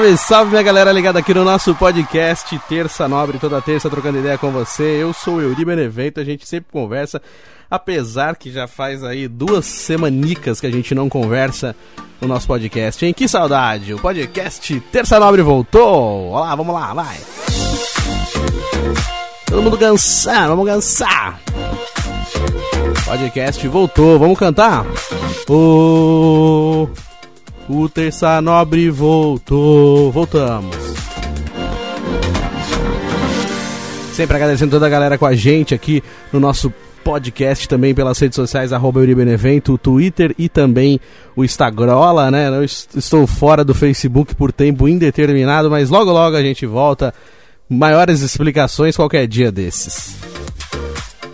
Salve, salve minha galera ligada aqui no nosso podcast Terça Nobre, toda terça trocando ideia com você. Eu sou o Euri Benevento, a gente sempre conversa, apesar que já faz aí duas semanicas que a gente não conversa no nosso podcast, hein? Que saudade! O podcast Terça Nobre voltou! Olá, vamos lá, vai! Todo mundo cansar, vamos cansar! Podcast voltou, vamos cantar? O... Oh... O Terça Nobre voltou. Voltamos. Sempre agradecendo toda a galera com a gente aqui no nosso podcast também pelas redes sociais, arroba Euribenevento, o Twitter e também o Instagrola, né? Eu estou fora do Facebook por tempo indeterminado, mas logo logo a gente volta. Maiores explicações qualquer dia desses.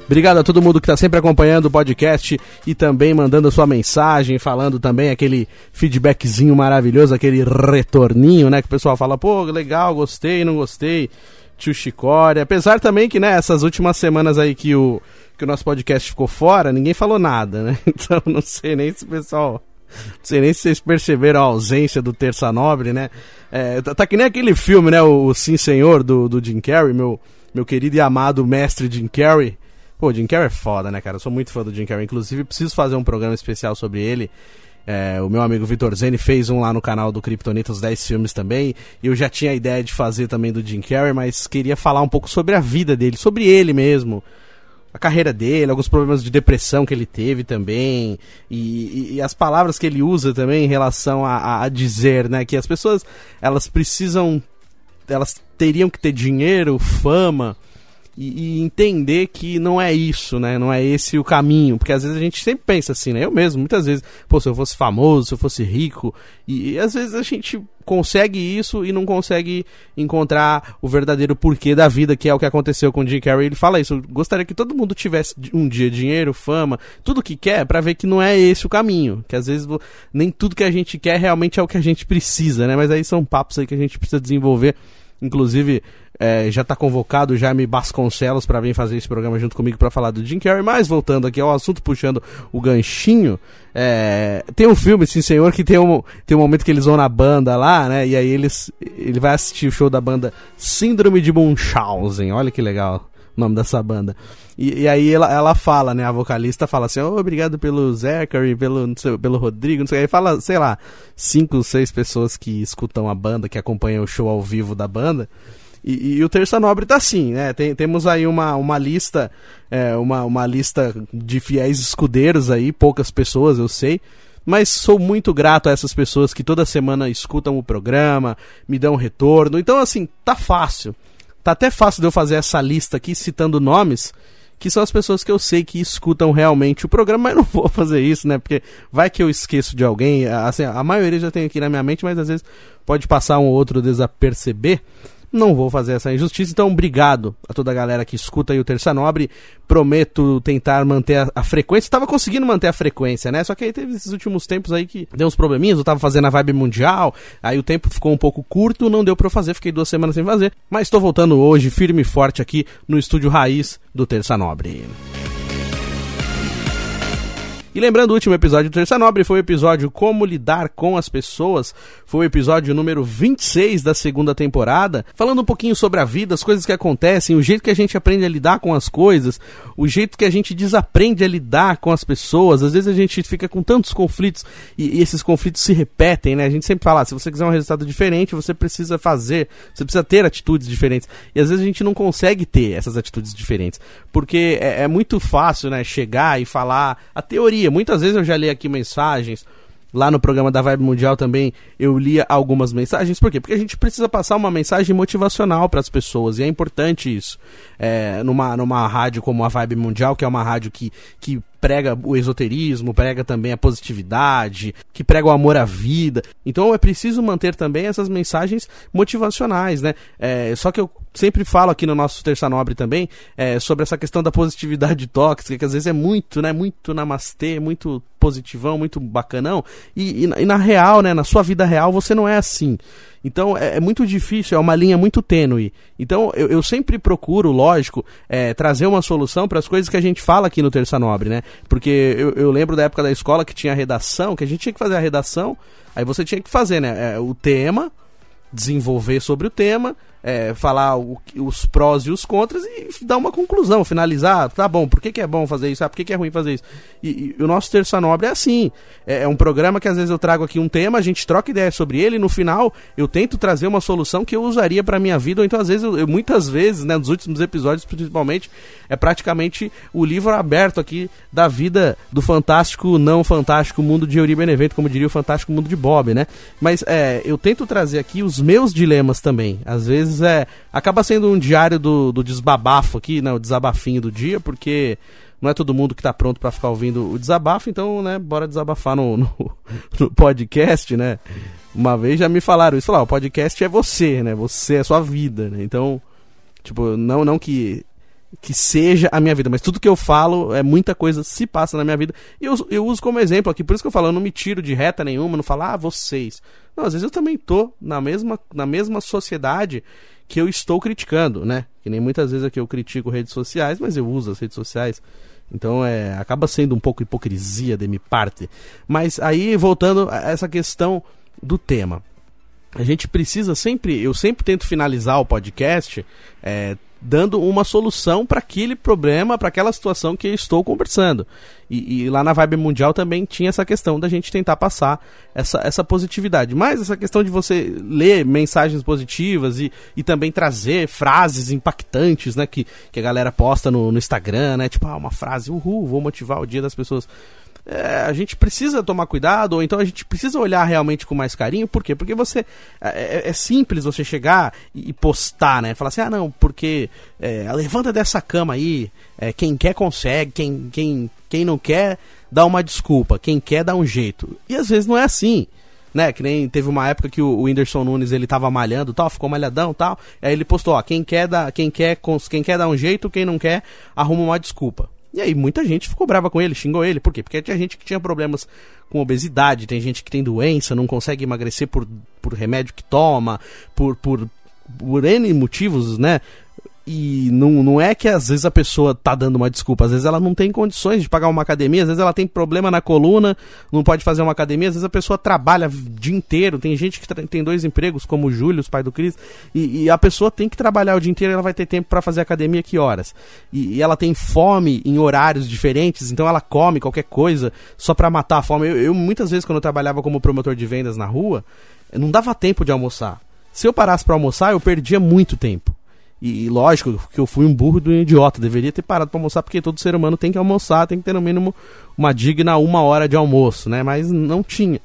Obrigado a todo mundo que está sempre acompanhando o podcast e também mandando a sua mensagem, falando também aquele feedbackzinho maravilhoso, aquele retorninho, né? Que o pessoal fala, pô, legal, gostei, não gostei, tio Chicória. Apesar também que, né, essas últimas semanas aí que o, que o nosso podcast ficou fora, ninguém falou nada, né? Então não sei nem se o pessoal. Não sei nem se vocês perceberam a ausência do Terça Nobre, né? É, tá, tá, que nem aquele filme, né? O, Sim Senhor do, do Jim Carrey, meu, meu querido e amado mestre Jim Carrey. Pô, Jim Carrey é foda, né, cara? Eu sou muito fã do Jim Carrey. Inclusive, preciso fazer um programa especial sobre ele. É, o meu amigo Vitor Zeni fez um lá no canal do Kryptonita, os 10 filmes também. E eu já tinha a ideia de fazer também do Jim Carrey, mas queria falar um pouco sobre a vida dele, sobre ele mesmo. A carreira dele, alguns problemas de depressão que ele teve também. E, e, e as palavras que ele usa também em relação a, a dizer, né? Que as pessoas, elas precisam... Elas teriam que ter dinheiro, fama e, e, entender que não é isso, né? Não é esse o caminho. Porque às vezes a gente sempre pensa assim, né? Eu mesmo, muitas vezes, pô, se eu fosse famoso, se eu fosse rico. E, e às vezes a gente consegue isso e não consegue encontrar o verdadeiro porquê da vida, que é o que aconteceu com o Jim Carrey. Ele fala isso. Gostaria que todo mundo tivesse um dia dinheiro, fama, tudo que quer, para ver que não é esse o caminho. Que às vezes nem tudo que a gente quer realmente é o que a gente precisa, né? Mas aí são papos aí que a gente precisa desenvolver. Inclusive, é, já está convocado o Jaime Basconcelos para vir fazer esse programa junto comigo para falar do Jim Carrey. Mas voltando aqui ao assunto, puxando o ganchinho, é, tem um filme, sim senhor, que tem um, tem um momento que eles vão na banda lá, né? E aí eles, ele vai assistir o show da banda Síndrome de Munchausen. Olha que legal nome dessa banda. E, e, aí ela, ela fala, né? A vocalista fala assim, oh, obrigado pelo Zachary, pelo, sei, pelo Rodrigo, não sei. Aí fala, sei lá, cinco, seis pessoas que escutam a banda, que acompanham o show ao vivo da banda. E, e, o Terça Nobre tá assim, né? Tem, temos aí uma, uma lista, é, uma, uma lista de fiéis escudeiros aí, poucas pessoas, eu sei. Mas sou muito grato a essas pessoas que toda semana escutam o programa, me dão retorno. Então, assim, tá fácil. Tá até fácil de eu fazer essa lista aqui, citando nomes, que são as pessoas que eu sei que escutam realmente o programa, mas não vou fazer isso, né? Porque vai que eu esqueço de alguém. Assim, a maioria já tem aqui na minha mente, mas às vezes pode passar um ou outro desaperceber. Não vou fazer essa injustiça, então obrigado a toda a galera que escuta aí o Terça Nobre. Prometo tentar manter a, a frequência. Estava conseguindo manter a frequência, né? Só que aí teve esses últimos tempos aí que deu uns probleminhas. Eu tava fazendo a vibe mundial, aí o tempo ficou um pouco curto, não deu eu fazer, fiquei duas semanas sem fazer. Mas estou voltando hoje, firme e forte aqui no estúdio raiz do Terça Nobre. E lembrando, o último episódio do Terça Nobre foi o episódio Como Lidar com as Pessoas. Foi o episódio número 26 da segunda temporada, falando um pouquinho sobre a vida, as coisas que acontecem, o jeito que a gente aprende a lidar com as coisas, o jeito que a gente desaprende a lidar com as pessoas. Às vezes a gente fica com tantos conflitos e, e esses conflitos se repetem, né? A gente sempre fala, ah, se você quiser um resultado diferente, você precisa fazer, você precisa ter atitudes diferentes. E às vezes a gente não consegue ter essas atitudes diferentes, porque é, é muito fácil, né, chegar e falar a teoria Muitas vezes eu já li aqui mensagens lá no programa da Vibe Mundial também eu lia algumas mensagens. Por quê? Porque a gente precisa passar uma mensagem motivacional para as pessoas e é importante isso. É, numa, numa rádio como a Vibe Mundial, que é uma rádio que, que prega o esoterismo, prega também a positividade, que prega o amor à vida. Então é preciso manter também essas mensagens motivacionais, né? É, só que eu sempre falo aqui no nosso Terça Nobre também é, sobre essa questão da positividade tóxica, que às vezes é muito, né? Muito namastê, muito positivão, muito bacanão. E, e, e na real, né? Na sua vida real, você não é assim. Então é, é, muito difícil, é uma linha muito tênue. Então eu, eu sempre procuro, lógico, é, trazer uma solução para as coisas que a gente fala aqui no Terça Nobre, né? Porque eu, eu, lembro da época da escola que tinha redação, que a gente tinha que fazer a redação, aí você tinha que fazer, né? É, o tema, desenvolver sobre o tema, é, falar o, os prós e os contras e dar uma conclusão, finalizar, tá bom, por que, que é bom fazer isso, ah, por que, que é ruim fazer isso. E, e o nosso Terça Nobre é assim, é, é, um programa que às vezes eu trago aqui um tema, a gente troca ideias sobre ele e no final eu tento trazer uma solução que eu usaria para minha vida, ou então às vezes, eu, eu, muitas vezes, né, nos últimos episódios principalmente, é praticamente o livro aberto aqui da vida do fantástico, não fantástico mundo de Yuri Benevento, como diria o fantástico mundo de Bob, né? Mas é, eu tento trazer aqui os meus dilemas também, às vezes é. Acaba sendo um diário do, do desbabafo aqui, né? O desabafinho do dia, porque não é todo mundo que está pronto para ficar ouvindo o desabafo, então, né, bora desabafar no, no, no, podcast, né? Uma vez já me falaram isso lá, o podcast é você, né? Você é sua vida, né? Então, tipo, não, não que que seja a minha vida, mas tudo que eu falo é muita coisa se passa na minha vida. E eu, eu uso como exemplo aqui, por isso que eu falo, eu não me tiro de reta nenhuma, não falo, ah, vocês. Não, às vezes eu também tô na mesma, na mesma sociedade que eu estou criticando, né? Que nem muitas vezes aqui eu critico redes sociais, mas eu uso as redes sociais. Então é, acaba sendo um pouco hipocrisia de minha parte. Mas aí, voltando a essa questão do tema. A gente precisa sempre, eu sempre tento finalizar o podcast é, dando uma solução para aquele problema, para aquela situação que estou conversando. E, e, lá na Vibe Mundial também tinha essa questão da gente tentar passar essa, essa positividade. Mas essa questão de você ler mensagens positivas e, e também trazer frases impactantes, né? Que, que a galera posta no, no Instagram, né? Tipo, ah, uma frase, uhul, vou motivar o dia das pessoas é, a gente precisa tomar cuidado, ou então a gente precisa olhar realmente com mais carinho, por quê? Porque você. É, é, é simples você chegar e, postar, né? Falar assim, ah não, porque é, levanta dessa cama aí, é, quem quer consegue, quem, quem, quem não quer dá uma desculpa, quem quer dá um jeito. E às vezes não é assim. Né, que nem teve uma época que o, o Whindersson Nunes ele tava malhando tal, ficou malhadão tal. Aí ele postou, ó, quem quer dar, quem quer, quem quer dar um jeito, quem não quer, arruma uma desculpa. E aí muita gente ficou brava com ele, xingou ele. Por quê? Porque tinha gente que tinha problemas com obesidade, tem gente que tem doença, não consegue emagrecer por, por remédio que toma, por, por, por N motivos, né? E não, não é que às vezes a pessoa tá dando uma desculpa, às vezes ela não tem condições de pagar uma academia, às vezes ela tem problema na coluna, não pode fazer uma academia, às vezes a pessoa trabalha o dia inteiro, tem gente que tem dois empregos, como o Júlio, os pai do Cris, e, e, a pessoa tem que trabalhar o dia inteiro ela vai ter tempo para fazer academia que horas? E, e, ela tem fome em horários diferentes, então ela come qualquer coisa só para matar a fome. Eu, eu muitas vezes quando eu trabalhava como promotor de vendas na rua, não dava tempo de almoçar. Se eu parasse para almoçar, eu perdia muito tempo. E, lógico que eu fui um burro do idiota, deveria ter parado para almoçar, porque todo ser humano tem que almoçar, tem que ter no mínimo uma digna uma hora de almoço, né? Mas não tinha.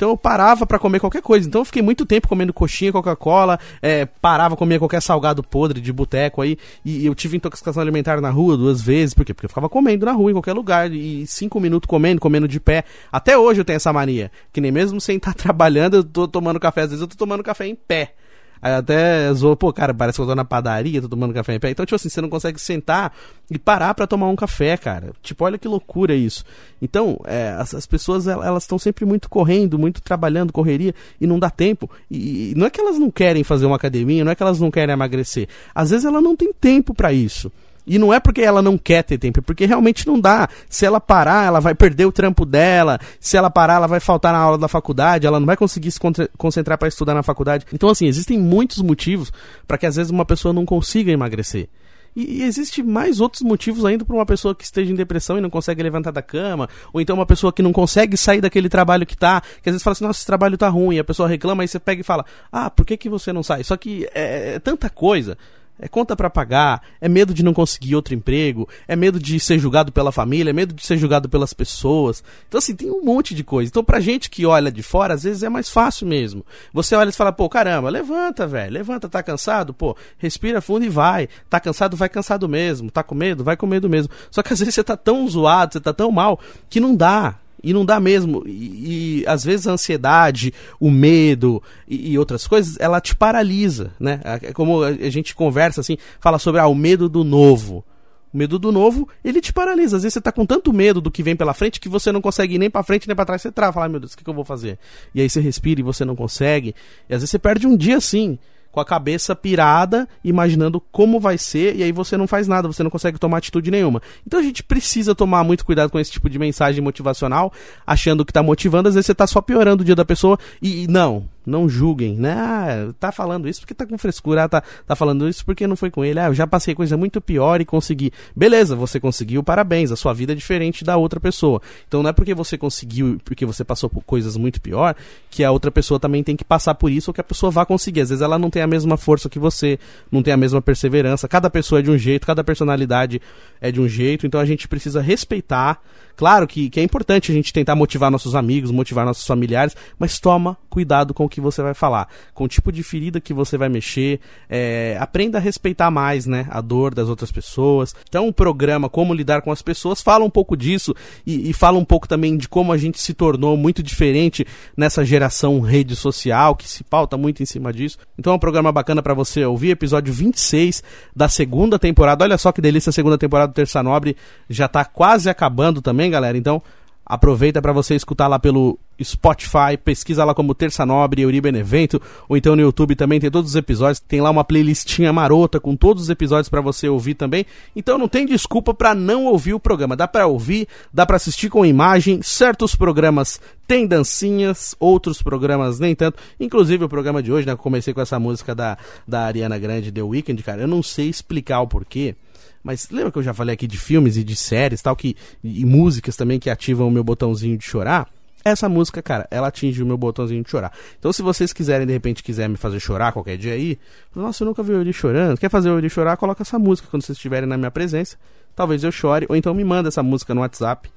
Então eu parava para comer qualquer coisa. Então eu fiquei muito tempo comendo coxinha, Coca-Cola, é, parava, comia qualquer salgado podre de boteco aí. E eu tive intoxicação alimentar na rua duas vezes. Por quê? Porque eu ficava comendo na rua, em qualquer lugar. E cinco minutos comendo, comendo de pé. Até hoje eu tenho essa mania. Que nem mesmo sem estar trabalhando, eu tô tomando café. Às vezes eu tô tomando café em pé. Aí até zoou, pô, cara, parece que eu tô na padaria, tô tomando café em pé. Então, tipo assim, você não consegue sentar e parar para tomar um café, cara. Tipo, olha que loucura isso. Então, é, as, as, pessoas, elas estão sempre muito correndo, muito trabalhando, correria, e não dá tempo. E, e, não é que elas não querem fazer uma academia, não é que elas não querem emagrecer. Às vezes ela não tem tempo para isso. E não é porque ela não quer ter tempo, é porque realmente não dá. Se ela parar, ela vai perder o trampo dela. Se ela parar, ela vai faltar na aula da faculdade, ela não vai conseguir se concentrar para estudar na faculdade. Então, assim, existem muitos motivos para que às vezes uma pessoa não consiga emagrecer. E, e existe mais outros motivos ainda para uma pessoa que esteja em depressão e não consegue levantar da cama, ou então uma pessoa que não consegue sair daquele trabalho que tá, que às vezes fala assim, nossa, esse trabalho tá ruim, e a pessoa reclama, e você pega e fala, ah, por que, que você não sai? Só que é, é tanta coisa é conta para pagar, é medo de não conseguir outro emprego, é medo de ser julgado pela família, é medo de ser julgado pelas pessoas. Então, assim, tem um monte de coisa. Então, pra gente que olha de fora, às vezes é mais fácil mesmo. Você olha e fala, pô, caramba, levanta, velho, levanta, tá cansado? Pô, respira fundo e vai. Tá cansado, vai cansado mesmo. Tá com medo? Vai com medo mesmo. Só que às vezes você tá tão zoado, você tá tão mal, que não dá. E não dá mesmo. E, e, às vezes a ansiedade, o medo e, e, outras coisas, ela te paralisa, né? É como a gente conversa assim, fala sobre ah, o medo do novo. O medo do novo, ele te paralisa. Às vezes você tá com tanto medo do que vem pela frente que você não consegue ir nem para frente nem para trás. Você trava, fala, meu Deus, o que, que eu vou fazer? E aí você respira e você não consegue. E às vezes você perde um dia assim com a cabeça pirada, imaginando como vai ser, e aí você não faz nada, você não consegue tomar atitude nenhuma. Então a gente precisa tomar muito cuidado com esse tipo de mensagem motivacional, achando que tá motivando, às vezes você tá só piorando o dia da pessoa, e, e não, não julguem, né? Ah, tá falando isso porque tá com frescura, ah, tá, tá falando isso porque não foi com ele. Ah, eu já passei coisa muito pior e consegui. Beleza, você conseguiu, parabéns. A sua vida é diferente da outra pessoa. Então não é porque você conseguiu, porque você passou por coisas muito pior, que a outra pessoa também tem que passar por isso ou que a pessoa vá conseguir. Às vezes ela não tem a mesma força que você, não tem a mesma perseverança. Cada pessoa é de um jeito, cada personalidade é de um jeito. Então a gente precisa respeitar Claro que, que é importante a gente tentar motivar nossos amigos, motivar nossos familiares, mas toma cuidado com que você vai falar, com o tipo de ferida que você vai mexer, é, aprenda a respeitar mais, né, a dor das outras pessoas. Então, o programa Como Lidar com as Pessoas fala um pouco disso e, e fala um pouco também de como a gente se tornou muito diferente nessa geração rede social, que se pauta muito em cima disso. Então, é um programa bacana para você ouvir, episódio 26 da segunda temporada. Olha só que delícia, a segunda temporada do Terça Nobre já tá quase acabando também galera? Então, aproveita para você escutar lá pelo Spotify, pesquisa lá como Terça Nobre, Euri Benevento, ou então no YouTube também tem todos os episódios, tem lá uma playlistinha marota com todos os episódios para você ouvir também. Então não tem desculpa para não ouvir o programa, dá para ouvir, dá para assistir com imagem, certos programas tem dancinhas, outros programas nem tanto. Inclusive o programa de hoje, né, eu comecei com essa música da da Ariana Grande The Weeknd, cara, eu não sei explicar o porquê. Mas lembra que eu já falei aqui de filmes e de séries tal, que, e músicas também que ativam o meu botãozinho de chorar? Essa música, cara, ela atinge o meu botãozinho de chorar. Então, se vocês quiserem, de repente, quiserem me fazer chorar qualquer dia aí, nossa, eu nunca vi o Yuri chorando. Quer fazer o Yuri chorar? Coloca essa música quando vocês estiverem na minha presença. Talvez eu chore, ou então me manda essa música no WhatsApp.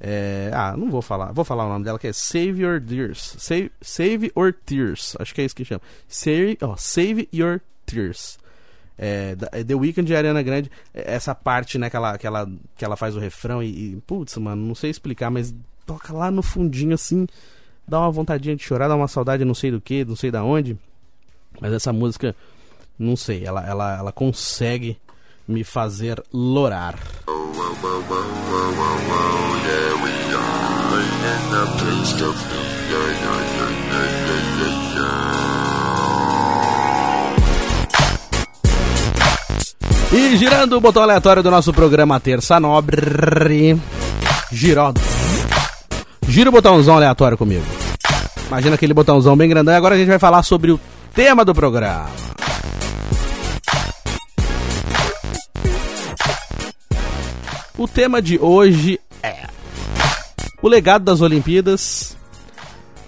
É... Ah, não vou falar. Vou falar o nome dela que é Save Your Tears. Save, Save Your Tears. Acho que é isso que chama. Save, oh, Save Your Tears é, é, The Weeknd e Ariana Grande, é, essa parte, né, que ela, que ela, que ela faz o refrão e, e, putz, mano, não sei explicar, mas toca lá no fundinho assim, dá uma vontadinha de chorar, dá uma saudade não sei do que, não sei da onde. Mas essa música, não sei, ela, ela, ela consegue me fazer lorar. E girando o botão aleatório do nosso programa Terça Nobre. Girou. Gira o botãozão aleatório comigo. Imagina aquele botãozão bem grandão. E agora a gente vai falar sobre o tema do programa. O tema de hoje é o legado das Olimpíadas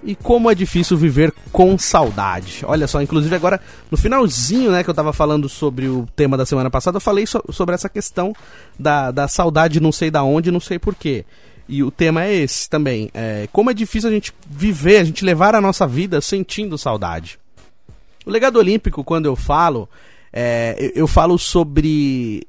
e como é difícil viver com saudade. Olha só, inclusive agora no finalzinho, né, que eu tava falando sobre o tema da semana passada, eu falei so sobre essa questão da, da saudade não sei da onde, não sei porquê. E o tema é esse também. É, como é difícil a gente viver, a gente levar a nossa vida sentindo saudade. O legado olímpico, quando eu falo, é, eu, eu falo sobre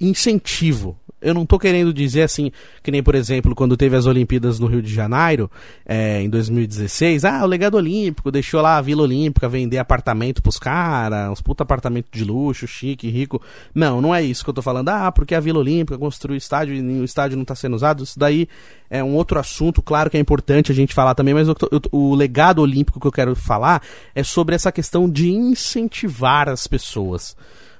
incentivo eu não tô querendo dizer assim, que nem, por exemplo, quando teve as Olimpíadas no Rio de Janeiro, é, em 2016, ah, o legado olímpico deixou lá a Vila Olímpica vender apartamento pros caras, uns puta apartamento de luxo, chique, rico. Não, não é isso que eu tô falando. Ah, porque a Vila Olímpica construiu estádio e o estádio não tá sendo usado. Isso daí é um outro assunto, claro que é importante a gente falar também, mas eu, eu, o legado olímpico que eu quero falar é sobre essa questão de incentivar as pessoas.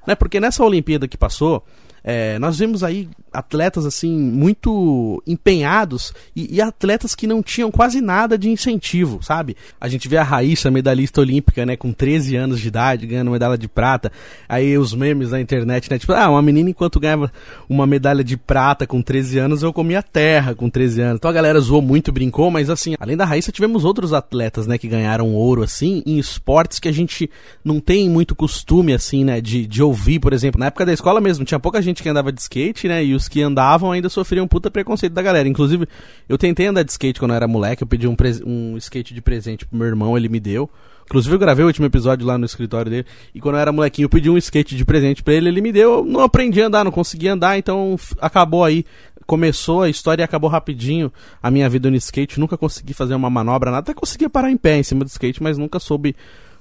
Né? Porque nessa Olimpíada que passou, é, nós vimos aí atletas assim muito empenhados e, e, atletas que não tinham quase nada de incentivo, sabe? A gente vê a Raíssa, medalhista olímpica, né, com 13 anos de idade, ganhando medalha de prata. Aí os memes na internet, né, tipo, ah, uma menina enquanto ganhava uma medalha de prata com 13 anos, eu comia terra com 13 anos. Então a galera zoou muito, brincou, mas assim, além da Raíssa, tivemos outros atletas, né, que ganharam ouro assim em esportes que a gente não tem muito costume assim, né, de, de ouvir, por exemplo, na época da escola mesmo, tinha pouca gente que andava de skate, né, e os que andavam ainda sofriam puta preconceito da galera. Inclusive, eu tentei andar de skate quando eu era moleque, eu pedi um, um skate de presente pro meu irmão, ele me deu. Inclusive eu gravei o último episódio lá no escritório dele. E quando eu era molequinho, eu pedi um skate de presente para ele, ele me deu. Eu não aprendi a andar, não consegui andar, então acabou aí. Começou a história e acabou rapidinho a minha vida no skate. Nunca consegui fazer uma manobra, nada. Até conseguia parar em pé em cima do skate, mas nunca soube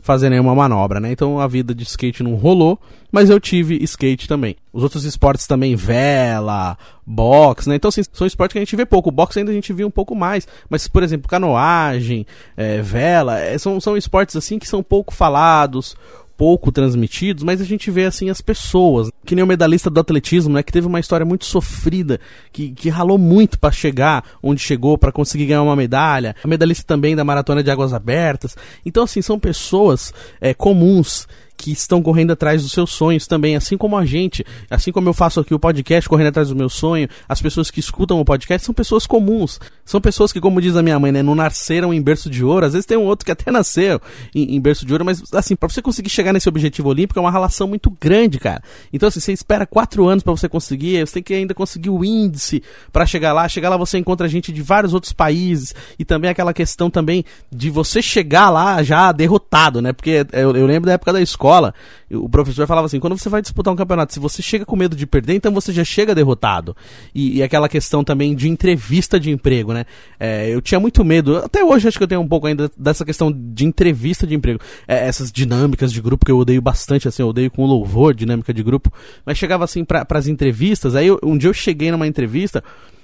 fazer nenhuma manobra, né? Então a vida de skate não rolou, mas eu tive skate também. Os outros esportes também, vela, boxe, né? Então assim, são esportes que a gente vê pouco. O boxe ainda a gente vê um pouco mais, mas por exemplo, canoagem, é, vela, é, são, são esportes assim que são pouco falados, pouco transmitidos, mas a gente vê assim as pessoas, que nem o medalhista do atletismo, né, que teve uma história muito sofrida, que, que ralou muito para chegar onde chegou, para conseguir ganhar uma medalha. A medalhista também da maratona de águas abertas. Então assim, são pessoas é, comuns que estão correndo atrás dos seus sonhos também, assim como a gente, assim como eu faço aqui o podcast correndo atrás do meu sonho, as pessoas que escutam o podcast são pessoas comuns, são pessoas que, como diz a minha mãe, né, não nasceram em berço de ouro, às vezes tem um outro que até nasceu em, em berço de ouro, mas assim, para você conseguir chegar nesse objetivo olímpico é uma relação muito grande, cara. Então assim, você espera quatro anos para você conseguir, você tem que ainda conseguir o índice para chegar lá, chegar lá você encontra gente de vários outros países e também aquela questão também de você chegar lá já derrotado, né, porque eu, eu lembro da época da escola escola, o professor falava assim: quando você vai disputar um campeonato, se você chega com medo de perder, então você já chega derrotado. E, e aquela questão também de entrevista de emprego, né? É, eu tinha muito medo, até hoje acho que eu tenho um pouco ainda dessa questão de entrevista de emprego. É, essas dinâmicas de grupo que eu odeio bastante, assim, eu odeio com louvor, dinâmica de grupo. Mas chegava assim para as entrevistas, aí eu, um dia eu cheguei numa entrevista,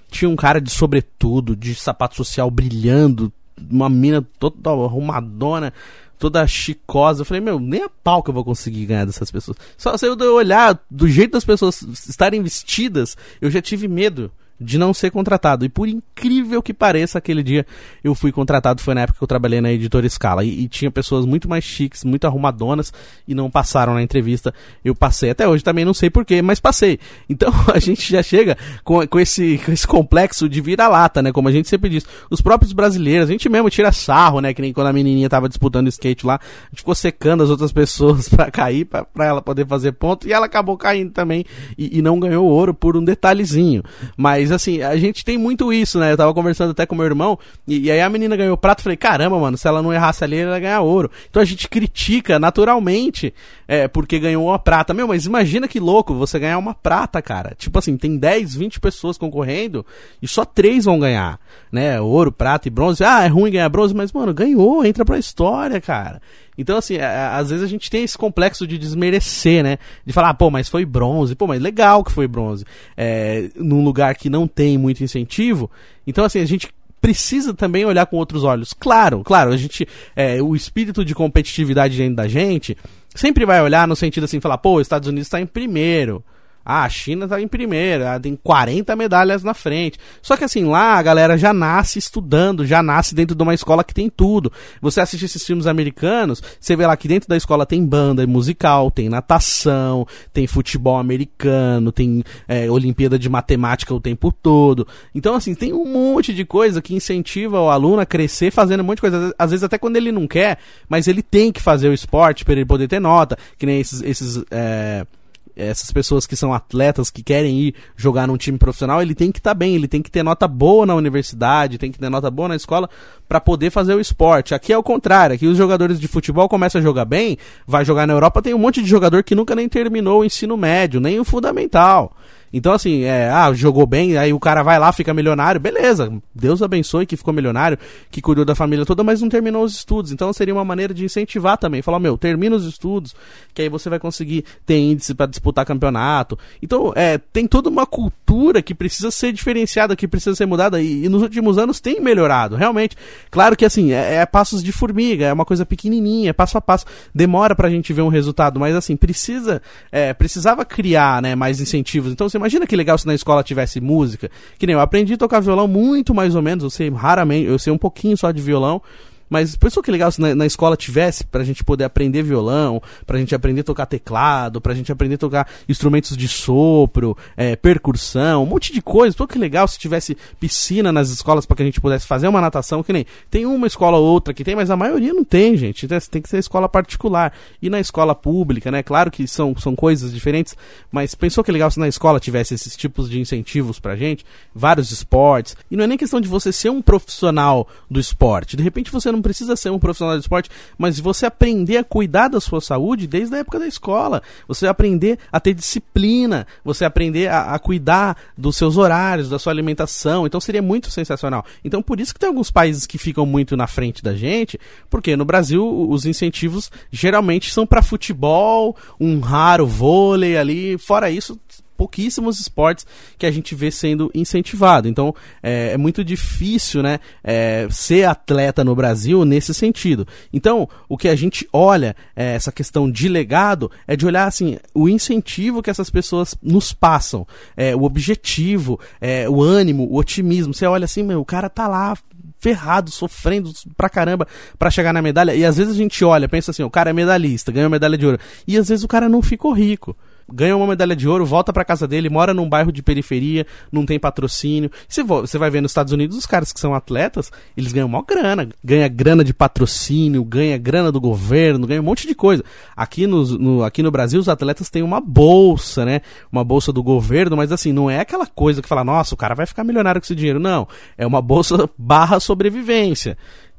tinha um cara de sobretudo, de sapato social brilhando, uma mina toda arrumadona toda chicosa. Eu falei, meu, nem a pau que eu vou conseguir ganhar dessas pessoas. Só se eu olhar do jeito das pessoas estarem vestidas, eu já tive medo de não ser contratado. E por incrível que pareça, aquele dia eu fui contratado, foi na época que eu trabalhei na editora Scala. E, e, tinha pessoas muito mais chiques, muito arrumadonas, e não passaram na entrevista. Eu passei. Até hoje também não sei porquê, mas passei. Então a gente já chega com, com, esse, com esse complexo de vira-lata, né? Como a gente sempre diz. Os próprios brasileiros, a gente mesmo tira sarro, né? Que nem quando a menininha tava disputando skate lá, a gente ficou secando as outras pessoas para cair, para ela poder fazer ponto, e ela acabou caindo também e, e não ganhou ouro por um detalhezinho. Mas assim, a gente tem muito isso, né? Eu tava conversando até com meu irmão, e, e aí a menina ganhou prato, falei, caramba, mano, se ela não errasse ali, ela ia ganhar ouro. Então a gente critica naturalmente, é, porque ganhou uma prata. Meu, mas imagina que louco você ganhar uma prata, cara. Tipo assim, tem 10, 20 pessoas concorrendo e só três vão ganhar, né? Ouro, prata e bronze. Ah, é ruim ganhar bronze, mas, mano, ganhou, entra pra história, cara. Então, assim, às vezes a gente tem esse complexo de desmerecer, né? De falar, ah, pô, mas foi bronze, pô, mas legal que foi bronze. É, num lugar que não tem muito incentivo. Então, assim, a gente precisa também olhar com outros olhos. Claro, claro, a gente. É, o espírito de competitividade dentro da gente sempre vai olhar no sentido assim, falar, pô, os Estados Unidos está em primeiro. Ah, a China tá em primeira, tem 40 medalhas na frente. Só que assim, lá a galera já nasce estudando, já nasce dentro de uma escola que tem tudo. Você assiste esses filmes americanos, você vê lá que dentro da escola tem banda musical, tem natação, tem futebol americano, tem é, Olimpíada de Matemática o tempo todo. Então, assim, tem um monte de coisa que incentiva o aluno a crescer fazendo um monte de coisa. Às vezes até quando ele não quer, mas ele tem que fazer o esporte para ele poder ter nota. Que nem esses. esses é essas pessoas que são atletas, que querem ir jogar num time profissional, ele tem que estar tá bem, ele tem que ter nota boa na universidade, tem que ter nota boa na escola para poder fazer o esporte. Aqui é o contrário, aqui os jogadores de futebol começam a jogar bem, vai jogar na Europa, tem um monte de jogador que nunca nem terminou o ensino médio, nem o fundamental. Então, assim, é, ah, jogou bem, aí o cara vai lá, fica milionário, beleza. Deus abençoe que ficou milionário, que cuidou da família toda, mas não terminou os estudos. Então seria uma maneira de incentivar também. Falar, meu, termina os estudos, que aí você vai conseguir ter índice para disputar campeonato. Então, é, tem toda uma cultura que precisa ser diferenciada, que precisa ser mudada, e, e nos últimos anos tem melhorado, realmente. Claro que, assim, é, é, passos de formiga, é uma coisa pequenininha, é passo a passo. Demora pra gente ver um resultado, mas, assim, precisa, é, precisava criar, né, mais incentivos. Então, você imagina que legal se na escola tivesse música. Que nem eu aprendi a tocar violão muito mais ou menos, eu sei raramente, eu sei um pouquinho só de violão, mas pensou que legal se na, na, escola tivesse pra gente poder aprender violão, pra gente aprender a tocar teclado, pra gente aprender a tocar instrumentos de sopro, é, percussão, um monte de coisa. Pô, que legal se tivesse piscina nas escolas para que a gente pudesse fazer uma natação, que nem tem uma escola ou outra que tem, mas a maioria não tem, gente. Tem que ser escola particular. E na escola pública, né? Claro que são, são coisas diferentes, mas pensou que legal se na escola tivesse esses tipos de incentivos pra gente, vários esportes. E não é nem questão de você ser um profissional do esporte. De repente você não não precisa ser um profissional de esporte, mas você aprender a cuidar da sua saúde desde a época da escola, você aprender a ter disciplina, você aprender a, a cuidar dos seus horários, da sua alimentação, então seria muito sensacional. Então por isso que tem alguns países que ficam muito na frente da gente, porque no Brasil os incentivos geralmente são para futebol, um raro vôlei ali, fora isso pouquíssimos esportes que a gente vê sendo incentivado. Então é, é muito difícil né, é, ser atleta no Brasil nesse sentido. Então o que a gente olha, é, essa questão de legado, é de olhar assim, o incentivo que essas pessoas nos passam, é, o objetivo, é, o ânimo, o otimismo. Você olha assim, meu, o cara tá lá ferrado, sofrendo pra caramba para chegar na medalha. E às vezes a gente olha, pensa assim, o cara é medalhista, ganhou medalha de ouro. E às vezes o cara não ficou rico ganha uma medalha de ouro, volta para casa dele, mora num bairro de periferia, não tem patrocínio. Você, vai ver nos Estados Unidos os caras que são atletas, eles ganham maior grana, ganha grana de patrocínio, ganha grana do governo, ganha um monte de coisa. Aqui no, no, aqui no Brasil os atletas têm uma bolsa, né? Uma bolsa do governo, mas assim, não é aquela coisa que fala, nossa, o cara vai ficar milionário com esse dinheiro. Não, é uma bolsa barra sobrevivência.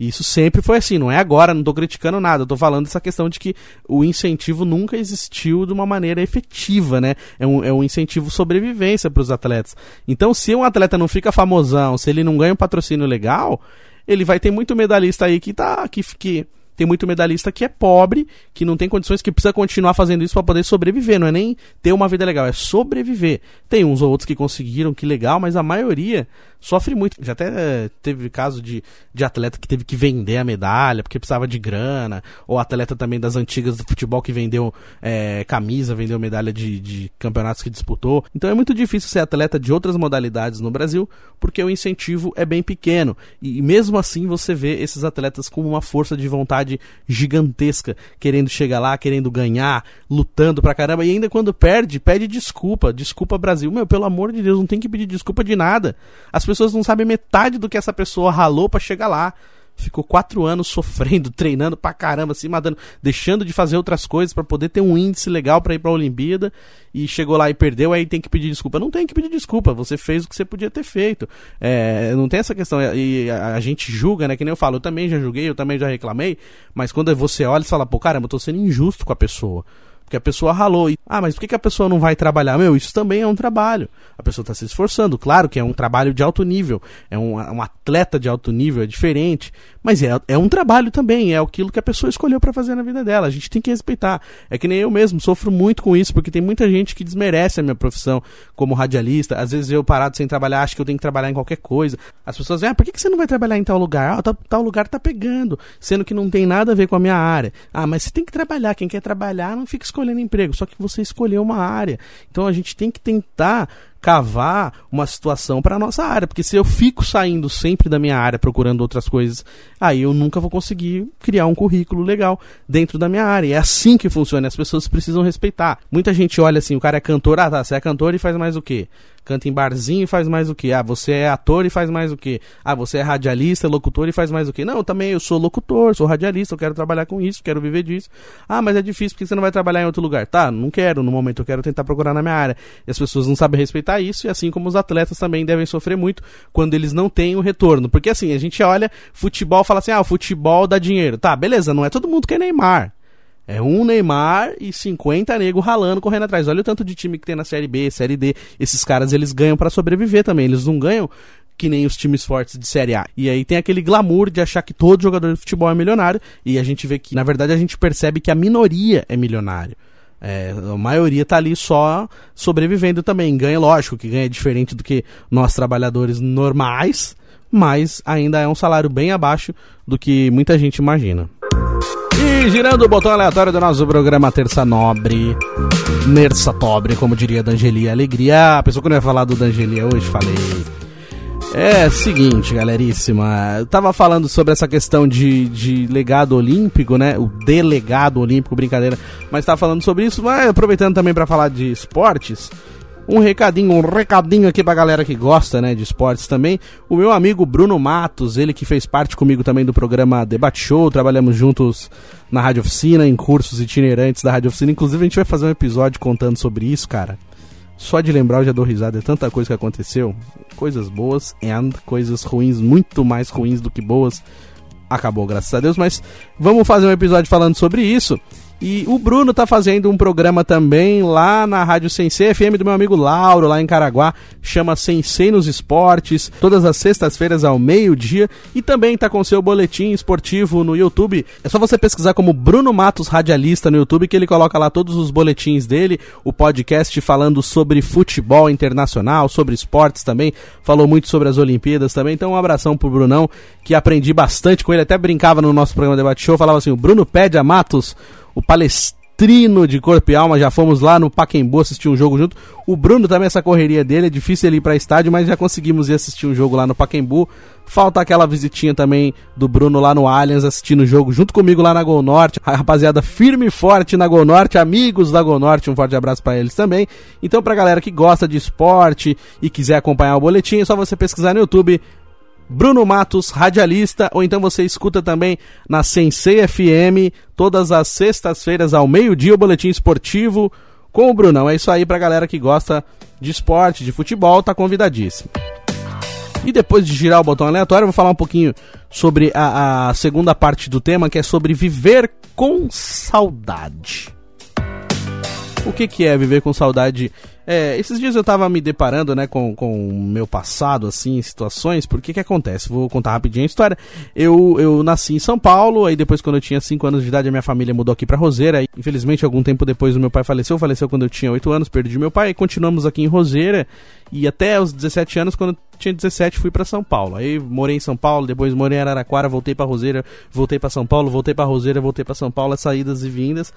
Isso sempre foi assim, não é agora, não tô criticando nada, eu tô falando dessa questão de que o incentivo nunca existiu de uma maneira efetiva, né? É um, é um incentivo sobrevivência para os atletas. Então, se um atleta não fica famosão, se ele não ganha um patrocínio legal, ele vai ter muito medalhista aí que tá que, que tem muito medalhista que é pobre, que não tem condições, que precisa continuar fazendo isso para poder sobreviver. Não é nem ter uma vida legal, é sobreviver. Tem uns ou outros que conseguiram, que legal, mas a maioria sofre muito. Já até eh, teve caso de, de atleta que teve que vender a medalha porque precisava de grana, ou atleta também das antigas do futebol que vendeu é, camisa, vendeu medalha de, de campeonatos que disputou. Então é muito difícil ser atleta de outras modalidades no Brasil porque o incentivo é bem pequeno. E mesmo assim você vê esses atletas com uma força de vontade gigantesca, querendo chegar lá, querendo ganhar, lutando pra caramba. E ainda quando perde, pede desculpa. Desculpa, Brasil. Meu, pelo amor de Deus, não tem que pedir desculpa de nada. As pessoas não sabem metade do que essa pessoa ralou para chegar lá. Ficou quatro anos sofrendo, treinando pra caramba, se matando, deixando de fazer outras coisas para poder ter um índice legal para ir pra Olimpíada e chegou lá e perdeu, aí tem que pedir desculpa. Não tem que pedir desculpa, você fez o que você podia ter feito. É, não tem essa questão. E a, gente julga, né? Que nem eu falo, eu também já julguei, eu também já reclamei, mas quando você olha e fala, pô, caramba, eu tô sendo injusto com a pessoa. Porque a pessoa ralou. E, ah, mas por que, a pessoa não vai trabalhar? Meu, isso também é um trabalho. A pessoa está se esforçando. Claro que é um trabalho de alto nível. É um, um atleta de alto nível, é diferente. Mas é, é um trabalho também. É aquilo que a pessoa escolheu para fazer na vida dela. A gente tem que respeitar. É que nem eu mesmo, sofro muito com isso, porque tem muita gente que desmerece a minha profissão como radialista. Às vezes eu parado sem trabalhar, acho que eu tenho que trabalhar em qualquer coisa. As pessoas dizem, ah, por que, que você não vai trabalhar em tal lugar? Ah, tal, tal lugar tá pegando. Sendo que não tem nada a ver com a minha área. Ah, mas você tem que trabalhar. Quem quer trabalhar não fica escolhendo escolhendo emprego, só que você escolheu uma área. Então a gente tem que tentar cavar uma situação para nossa área, porque se eu fico saindo sempre da minha área procurando outras coisas, aí eu nunca vou conseguir criar um currículo legal dentro da minha área. É assim que funciona, as pessoas precisam respeitar. Muita gente olha assim, o cara é cantor, ah tá, você é cantor e faz mais o quê? Canta em barzinho e faz mais o que? Ah, você é ator e faz mais o que? Ah, você é radialista, locutor e faz mais o que? Não, também eu sou locutor, sou radialista, eu quero trabalhar com isso, quero viver disso. Ah, mas é difícil porque você não vai trabalhar em outro lugar. Tá, não quero, no momento eu quero tentar procurar na minha área. E as pessoas não sabem respeitar isso, e assim como os atletas também devem sofrer muito quando eles não têm o retorno. Porque assim, a gente olha futebol fala assim: ah, o futebol dá dinheiro. Tá, beleza, não é todo mundo que é Neymar. É um Neymar e 50 nego ralando, correndo atrás. Olha o tanto de time que tem na Série B, Série D. Esses caras, eles ganham para sobreviver também. Eles não ganham que nem os times fortes de Série A. E aí tem aquele glamour de achar que todo jogador de futebol é milionário. E a gente vê que, na verdade, a gente percebe que a minoria é milionário. É, a maioria tá ali só sobrevivendo também. Ganha, lógico, que ganha diferente do que nós trabalhadores normais, mas ainda é um salário bem abaixo do que muita gente imagina. E girando o botão aleatório do nosso programa Terça Nobre. Nerça Tobre, como diria Dangelia Alegria. A pessoa que não ia falar do Dangelia hoje, falei. É seguinte, galeríssima. Eu tava falando sobre essa questão de, de legado olímpico, né? O delegado olímpico, brincadeira. Mas tava falando sobre isso, mas aproveitando também para falar de esportes um recadinho, um recadinho aqui pra galera que gosta, né, de esportes também. O meu amigo Bruno Matos, ele que fez parte comigo também do programa Debate Show, trabalhamos juntos na Rádio Oficina, em cursos itinerantes da Rádio Oficina. Inclusive, a gente vai fazer um episódio contando sobre isso, cara. Só de lembrar eu já dou risada, é tanta coisa que aconteceu. Coisas boas e coisas ruins, muito mais ruins do que boas. Acabou, graças a Deus, mas vamos fazer um episódio falando sobre isso. E o Bruno tá fazendo um programa também lá na Rádio Sensei FM do meu amigo Lauro, lá em Caraguá, chama Sensei nos Esportes, todas as sextas-feiras ao meio-dia, e também tá com seu boletim esportivo no YouTube. É só você pesquisar como Bruno Matos Radialista no YouTube que ele coloca lá todos os boletins dele, o podcast falando sobre futebol internacional, sobre esportes também, falou muito sobre as Olimpíadas também. Então um abração pro Brunão, que aprendi bastante com ele, até brincava no nosso programa Debate Show, falava assim: "O Bruno pede a Matos o Palestrino de Corpo e Alma, já fomos lá no Paquembu assistir um jogo junto. O Bruno também, essa correria dele, é difícil ele ir pra estádio, mas já conseguimos ir assistir um jogo lá no Paquembu. Falta aquela visitinha também do Bruno lá no Allianz assistindo o jogo junto comigo lá na Gol Norte. A rapaziada firme e forte na Gol Norte, amigos da Gol Norte, um forte abraço para eles também. Então, pra galera que gosta de esporte e quiser acompanhar o boletim, é só você pesquisar no YouTube Bruno Matos, radialista, ou então você escuta também na Sensei FM, todas as sextas-feiras ao meio-dia, o boletim esportivo com o Brunão. É isso aí pra galera que gosta de esporte, de futebol, tá convidadíssimo. E depois de girar o botão aleatório, eu vou falar um pouquinho sobre a, a segunda parte do tema, que é sobre viver com saudade. O que, que é viver com saudade é, esses dias eu tava me deparando, né, com o meu passado, assim, situações, porque que acontece? Vou contar rapidinho a história. Eu, eu nasci em São Paulo, aí depois quando eu tinha 5 anos de idade, a minha família mudou aqui pra Roseira, aí, infelizmente algum tempo depois o meu pai faleceu, faleceu quando eu tinha 8 anos, perdi meu pai, e continuamos aqui em Roseira, e até os 17 anos, quando eu tinha 17, fui para São Paulo. Aí morei em São Paulo, depois morei em Araraquara, voltei para Roseira, voltei para São Paulo, voltei para Roseira, voltei para São Paulo, as saídas e vindas.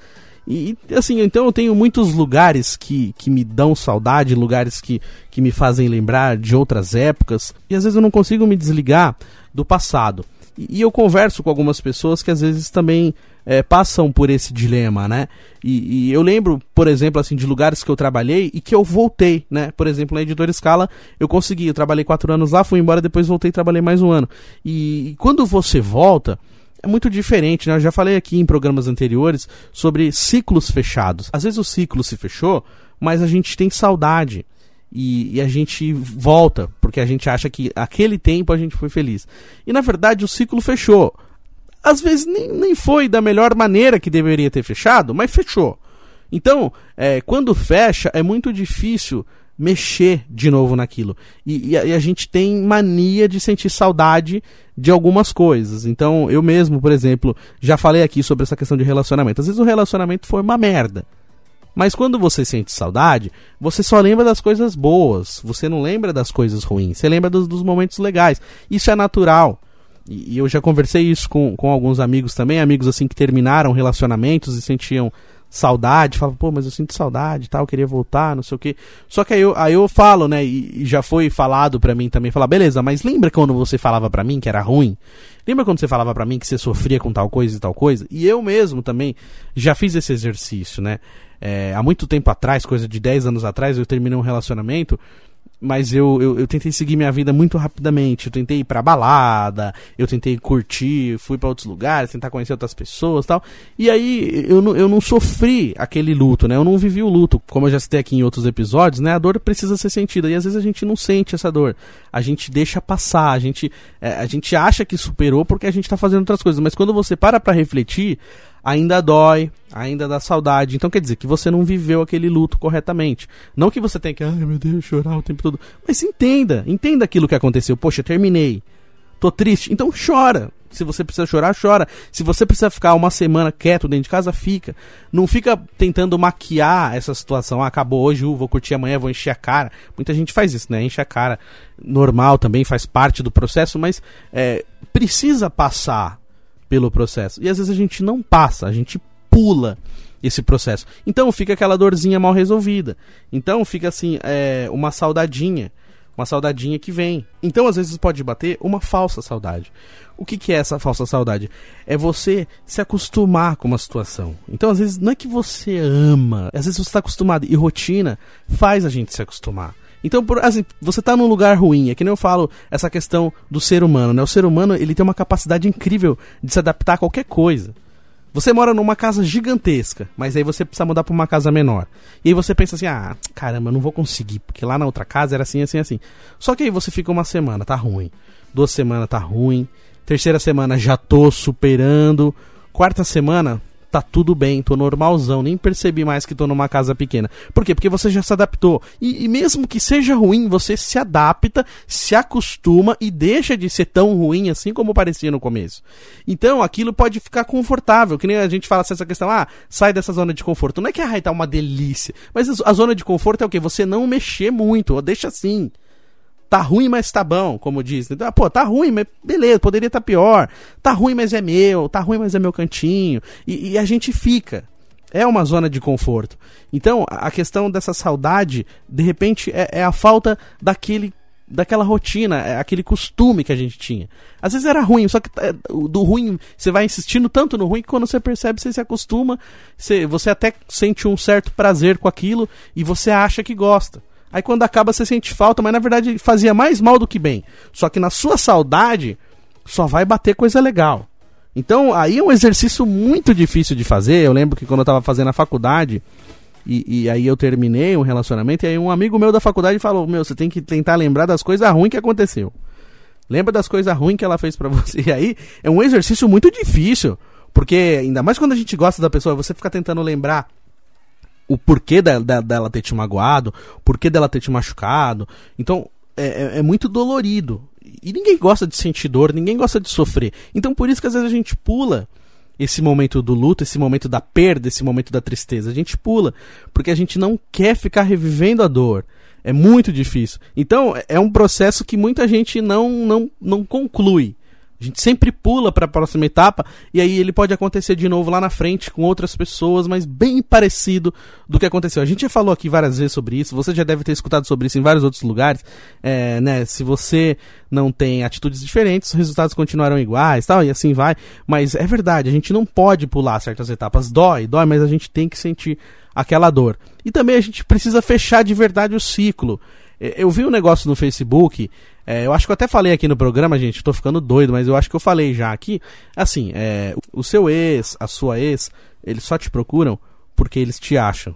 E assim, então eu tenho muitos lugares que, que me dão saudade, lugares que, que me fazem lembrar de outras épocas, e às vezes eu não consigo me desligar do passado. E, e eu converso com algumas pessoas que às vezes também é, passam por esse dilema, né? E, e, eu lembro, por exemplo, assim, de lugares que eu trabalhei e que eu voltei, né? Por exemplo, na editora Scala, eu consegui, eu trabalhei quatro anos lá, fui embora, depois voltei e trabalhei mais um ano. E, e quando você volta, é muito diferente, né? Eu já falei aqui em programas anteriores sobre ciclos fechados. Às vezes o ciclo se fechou, mas a gente tem saudade. E, e, a gente volta, porque a gente acha que aquele tempo a gente foi feliz. E na verdade o ciclo fechou. Às vezes nem, nem foi da melhor maneira que deveria ter fechado, mas fechou. Então, é, quando fecha, é muito difícil mexer de novo naquilo. E, e, a, e, a, gente tem mania de sentir saudade de algumas coisas. Então, eu mesmo, por exemplo, já falei aqui sobre essa questão de relacionamento. Às vezes o relacionamento foi uma merda. Mas quando você sente saudade, você só lembra das coisas boas. Você não lembra das coisas ruins. Você lembra dos, dos momentos legais. Isso é natural. E, e eu já conversei isso com, com alguns amigos também, amigos assim que terminaram relacionamentos e sentiam saudade, fala, pô, mas eu sinto saudade tal, queria voltar, não sei o que. Só que aí eu, aí eu falo, né, e, e já foi falado pra mim também, falar, beleza, mas lembra quando você falava pra mim que era ruim? Lembra quando você falava pra mim que você sofria com tal coisa e tal coisa? E eu mesmo também já fiz esse exercício, né? É, há muito tempo atrás, coisa de 10 anos atrás, eu terminei um relacionamento mas eu, eu, eu, tentei seguir minha vida muito rapidamente. Eu tentei ir pra balada, eu tentei curtir, fui para outros lugares, tentar conhecer outras pessoas tal. E aí eu não, eu não sofri aquele luto, né? Eu não vivi o luto. Como eu já citei aqui em outros episódios, né? A dor precisa ser sentida. E às vezes a gente não sente essa dor. A gente deixa passar, a gente, é, a gente acha que superou porque a gente tá fazendo outras coisas. Mas quando você para pra refletir, ainda dói, ainda dá saudade. Então quer dizer que você não viveu aquele luto corretamente. Não que você tenha que, ai meu Deus, chorar o tempo todo. Mas entenda, entenda aquilo que aconteceu. Poxa, terminei. Tô triste. Então chora. Se você precisa chorar, chora. Se você precisa ficar uma semana quieto dentro de casa, fica. Não fica tentando maquiar essa situação. Ah, acabou hoje, uh, vou curtir amanhã, vou encher a cara. Muita gente faz isso, né? Enche a cara. Normal também, faz parte do processo, mas é, precisa passar pelo processo. E às vezes a gente não passa, a gente pula esse processo. Então fica aquela dorzinha mal resolvida. Então fica assim, é, uma saudadinha. Uma saudadinha que vem. Então, às vezes, pode bater uma falsa saudade. O que, que é essa falsa saudade? É você se acostumar com uma situação. Então, às vezes, não é que você ama, às vezes você está acostumado. E rotina faz a gente se acostumar. Então, por, assim, você está num lugar ruim, é que nem eu falo essa questão do ser humano, né? O ser humano, ele tem uma capacidade incrível de se adaptar a qualquer coisa. Você mora numa casa gigantesca, mas aí você precisa mudar para uma casa menor. E aí você pensa assim: ah, caramba, eu não vou conseguir, porque lá na outra casa era assim, assim, assim. Só que aí você fica uma semana, tá ruim. Duas semanas tá ruim. Terceira semana já tô superando. Quarta semana, tá tudo bem, tô normalzão, nem percebi mais que tô numa casa pequena. Por quê? Porque você já se adaptou. E, e, mesmo que seja ruim, você se adapta, se acostuma e deixa de ser tão ruim assim como parecia no começo. Então aquilo pode ficar confortável, que nem a gente fala assim, essa questão, ah, sai dessa zona de conforto. Não é que ah, tá uma delícia, mas a zona de conforto é o quê? Você não mexer muito, ou deixa assim. Tá ruim, mas tá bom, como diz. Então, pô, tá ruim, mas beleza, poderia estar tá pior. Tá ruim, mas é meu. Tá ruim, mas é meu cantinho. E, e a gente fica. É uma zona de conforto. Então, a questão dessa saudade, de repente, é, é a falta daquele daquela rotina, é aquele costume que a gente tinha. Às vezes era ruim, só que é, do ruim, você vai insistindo tanto no ruim que quando você percebe, você se acostuma, você, você até sente um certo prazer com aquilo e você acha que gosta. Aí quando acaba você sente falta, mas na verdade fazia mais mal do que bem. Só que na sua saudade só vai bater coisa legal. Então aí é um exercício muito difícil de fazer. Eu lembro que quando eu estava fazendo a faculdade, e, e, aí eu terminei um relacionamento, e aí um amigo meu da faculdade falou: Meu, você tem que tentar lembrar das coisas ruins que aconteceu. Lembra das coisas ruins que ela fez para você. E aí é um exercício muito difícil. Porque, ainda mais quando a gente gosta da pessoa, você fica tentando lembrar o porquê da, da, dela ter te magoado, o porquê dela ter te machucado. Então, é, é, é, muito dolorido. E ninguém gosta de sentir dor, ninguém gosta de sofrer. Então, por isso que às vezes a gente pula esse momento do luto, esse momento da perda, esse momento da tristeza. A gente pula, porque a gente não quer ficar revivendo a dor. É muito difícil. Então, é um processo que muita gente não, não, não conclui. A gente sempre pula para a próxima etapa e aí ele pode acontecer de novo lá na frente com outras pessoas, mas bem parecido do que aconteceu. A gente já falou aqui várias vezes sobre isso, você já deve ter escutado sobre isso em vários outros lugares. É, né, se você não tem atitudes diferentes, os resultados continuarão iguais, tal, e assim vai. Mas é verdade, a gente não pode pular certas etapas. Dói, dói, mas a gente tem que sentir aquela dor. E também a gente precisa fechar de verdade o ciclo. É, eu vi um negócio no Facebook, é, eu acho que eu até falei aqui no programa, gente, tô ficando doido, mas eu acho que eu falei já aqui. Assim, é, o seu ex, a sua ex, eles só te procuram porque eles te acham.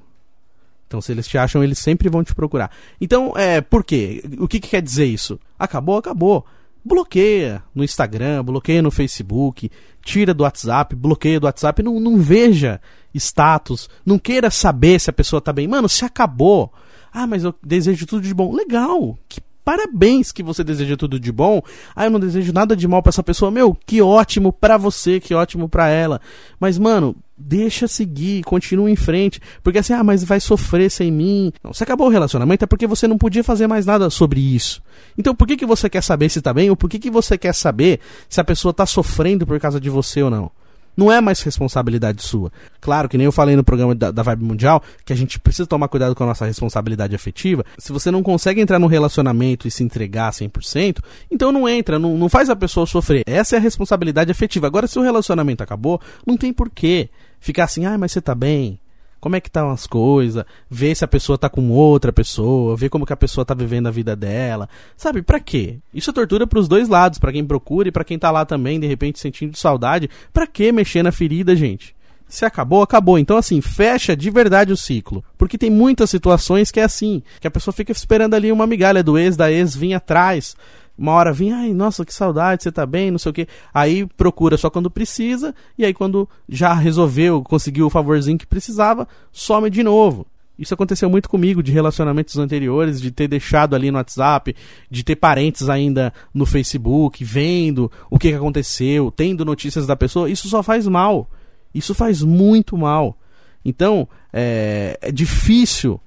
Então, se eles te acham, eles sempre vão te procurar. Então, é, por quê? O que, que quer dizer isso? Acabou, acabou. Bloqueia no Instagram, bloqueia no Facebook, tira do WhatsApp, bloqueia do WhatsApp, não, não veja status, não queira saber se a pessoa tá bem. Mano, se acabou. Ah, mas eu desejo tudo de bom. Legal, que parabéns que você deseja tudo de bom. Ah, eu não desejo nada de mal para essa pessoa. Meu, que ótimo para você, que ótimo para ela. Mas, mano, deixa seguir, continua em frente. Porque assim, ah, mas vai sofrer sem mim. Não, você acabou o relacionamento é porque você não podia fazer mais nada sobre isso. Então, por que, que você quer saber se tá bem? Ou por que, que você quer saber se a pessoa tá sofrendo por causa de você ou não? Não é mais responsabilidade sua. Claro que nem eu falei no programa da, da Vibe Mundial, que a gente precisa tomar cuidado com a nossa responsabilidade afetiva. Se você não consegue entrar no relacionamento e se entregar 100%, então não entra, não, não faz a pessoa sofrer. Essa é a responsabilidade afetiva. Agora, se o relacionamento acabou, não tem porquê ficar assim, ah, mas você tá bem como é que estão as coisas, ver se a pessoa tá com outra pessoa, ver como que a pessoa tá vivendo a vida dela. Sabe, para quê? Isso é tortura pros dois lados, para quem procura e para quem tá lá também, de repente sentindo saudade. Para que mexer na ferida, gente? Se acabou, acabou. Então, assim, fecha de verdade o ciclo. Porque tem muitas situações que é assim, que a pessoa fica esperando ali uma migalha do ex, da ex vir atrás, uma hora vem, ai, nossa, que saudade, você tá bem, não sei o quê. Aí procura só quando precisa, e aí quando já resolveu, conseguiu o favorzinho que precisava, some de novo. Isso aconteceu muito comigo de relacionamentos anteriores, de ter deixado ali no WhatsApp, de ter parentes ainda no Facebook, vendo o que, aconteceu, tendo notícias da pessoa. Isso só faz mal. Isso faz muito mal. Então, é, é difícil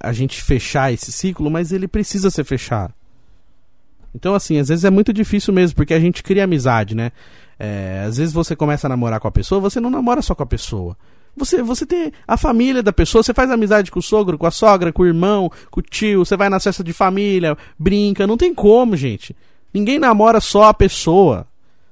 a gente fechar esse ciclo, mas ele precisa ser fechado. Então, assim, às vezes é muito difícil mesmo, porque a gente cria amizade, né? É, às vezes você começa a namorar com a pessoa, você não namora só com a pessoa. Você, você tem a família da pessoa, você faz amizade com o sogro, com a sogra, com o irmão, com o tio, você vai na festa de família, brinca, não tem como, gente. Ninguém namora só a pessoa.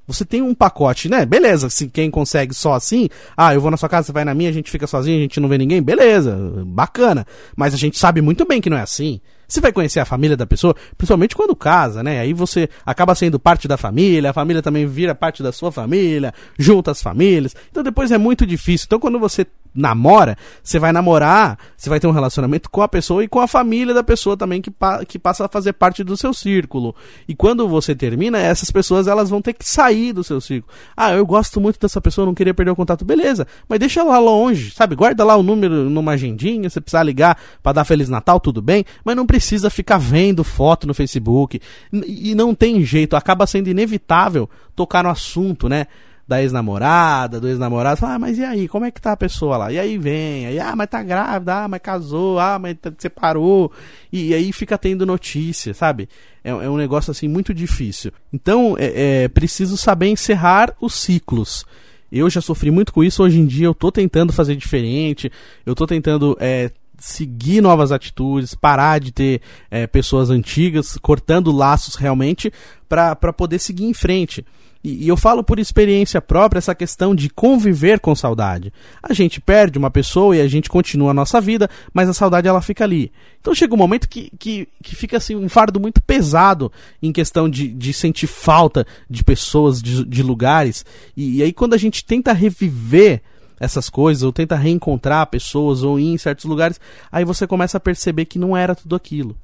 Você tem um pacote, né? Beleza, se quem consegue só assim, ah, eu vou na sua casa, você vai na minha, a gente fica sozinho, a gente não vê ninguém, beleza, bacana. Mas a gente sabe muito bem que não é assim. Você vai conhecer a família da pessoa, principalmente quando casa, né? Aí você acaba sendo parte da família, a família também vira parte da sua família, junta as famílias. Então depois é muito difícil. Então quando você namora, você vai namorar, você vai ter um relacionamento com a pessoa e com a família da pessoa também que, pa que passa a fazer parte do seu círculo. E quando você termina, essas pessoas elas vão ter que sair do seu círculo. Ah, eu gosto muito dessa pessoa, não queria perder o contato. Beleza, mas deixa ela longe, sabe? Guarda lá o número numa agendinha, se precisar ligar para dar Feliz Natal, tudo bem, mas não precisa ficar vendo foto no Facebook. E não tem jeito, acaba sendo inevitável tocar no assunto, né? da ex-namorada, do ex-namorado, ah, mas e aí, como é que tá a pessoa lá? E aí vem, aí, ah, mas tá grávida, ah, mas casou, ah, mas separou, e, e aí fica tendo notícia, sabe? É, é, um negócio assim muito difícil. Então, é, é preciso saber encerrar os ciclos. Eu já sofri muito com isso, hoje em dia eu tô tentando fazer diferente, eu tô tentando é, seguir novas atitudes, parar de ter é, pessoas antigas, cortando laços realmente, para poder seguir em frente. E, e, eu falo por experiência própria essa questão de conviver com saudade. A gente perde uma pessoa e a gente continua a nossa vida, mas a saudade ela fica ali. Então chega um momento que, que, que fica assim um fardo muito pesado em questão de, de sentir falta de pessoas, de, de lugares. E, e aí quando a gente tenta reviver essas coisas, ou tenta reencontrar pessoas, ou ir em certos lugares, aí você começa a perceber que não era tudo aquilo.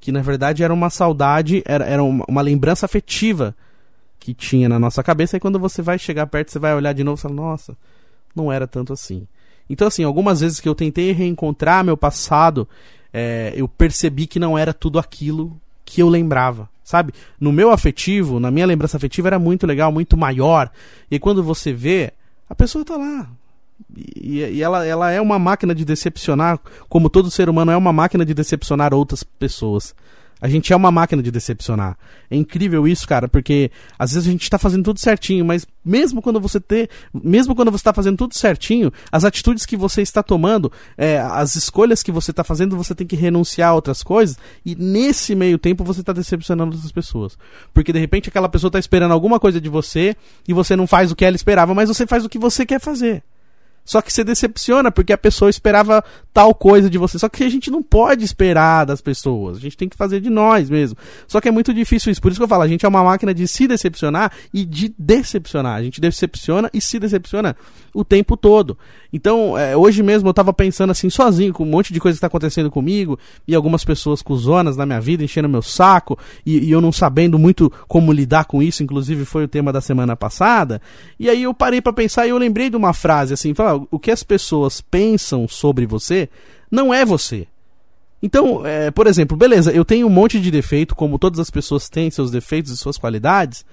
Que na verdade era uma saudade, era, era uma, uma lembrança afetiva que tinha na nossa cabeça, e quando você vai chegar perto, você vai olhar de novo e falar, nossa, não era tanto assim. Então, assim, algumas vezes que eu tentei reencontrar meu passado, é, eu percebi que não era tudo aquilo que eu lembrava, sabe? No meu afetivo, na minha lembrança afetiva, era muito legal, muito maior. E quando você vê, a pessoa tá lá. E, e ela, ela é uma máquina de decepcionar, como todo ser humano é uma máquina de decepcionar outras pessoas. A gente é uma máquina de decepcionar. É incrível isso, cara, porque às vezes a gente está fazendo tudo certinho, mas mesmo quando você ter, mesmo quando você está fazendo tudo certinho, as atitudes que você está tomando, é, as escolhas que você está fazendo, você tem que renunciar a outras coisas. E nesse meio tempo você está decepcionando outras pessoas, porque de repente aquela pessoa está esperando alguma coisa de você e você não faz o que ela esperava, mas você faz o que você quer fazer. Só que você decepciona porque a pessoa esperava tal coisa de você. Só que a gente não pode esperar das pessoas. A gente tem que fazer de nós mesmo. Só que é muito difícil isso. Por isso que eu falo, a gente é uma máquina de se decepcionar e de decepcionar. A gente decepciona e se decepciona o tempo todo. Então, é, hoje mesmo eu tava pensando assim, sozinho, com um monte de coisa que tá acontecendo comigo, e algumas pessoas com zonas na minha vida, enchendo meu saco, e, e eu não sabendo muito como lidar com isso, inclusive foi o tema da semana passada. E aí eu parei para pensar e eu lembrei de uma frase assim, o que as pessoas pensam sobre você não é você. Então, é, por exemplo, beleza, eu tenho um monte de defeito, como todas as pessoas têm seus defeitos e suas qualidades,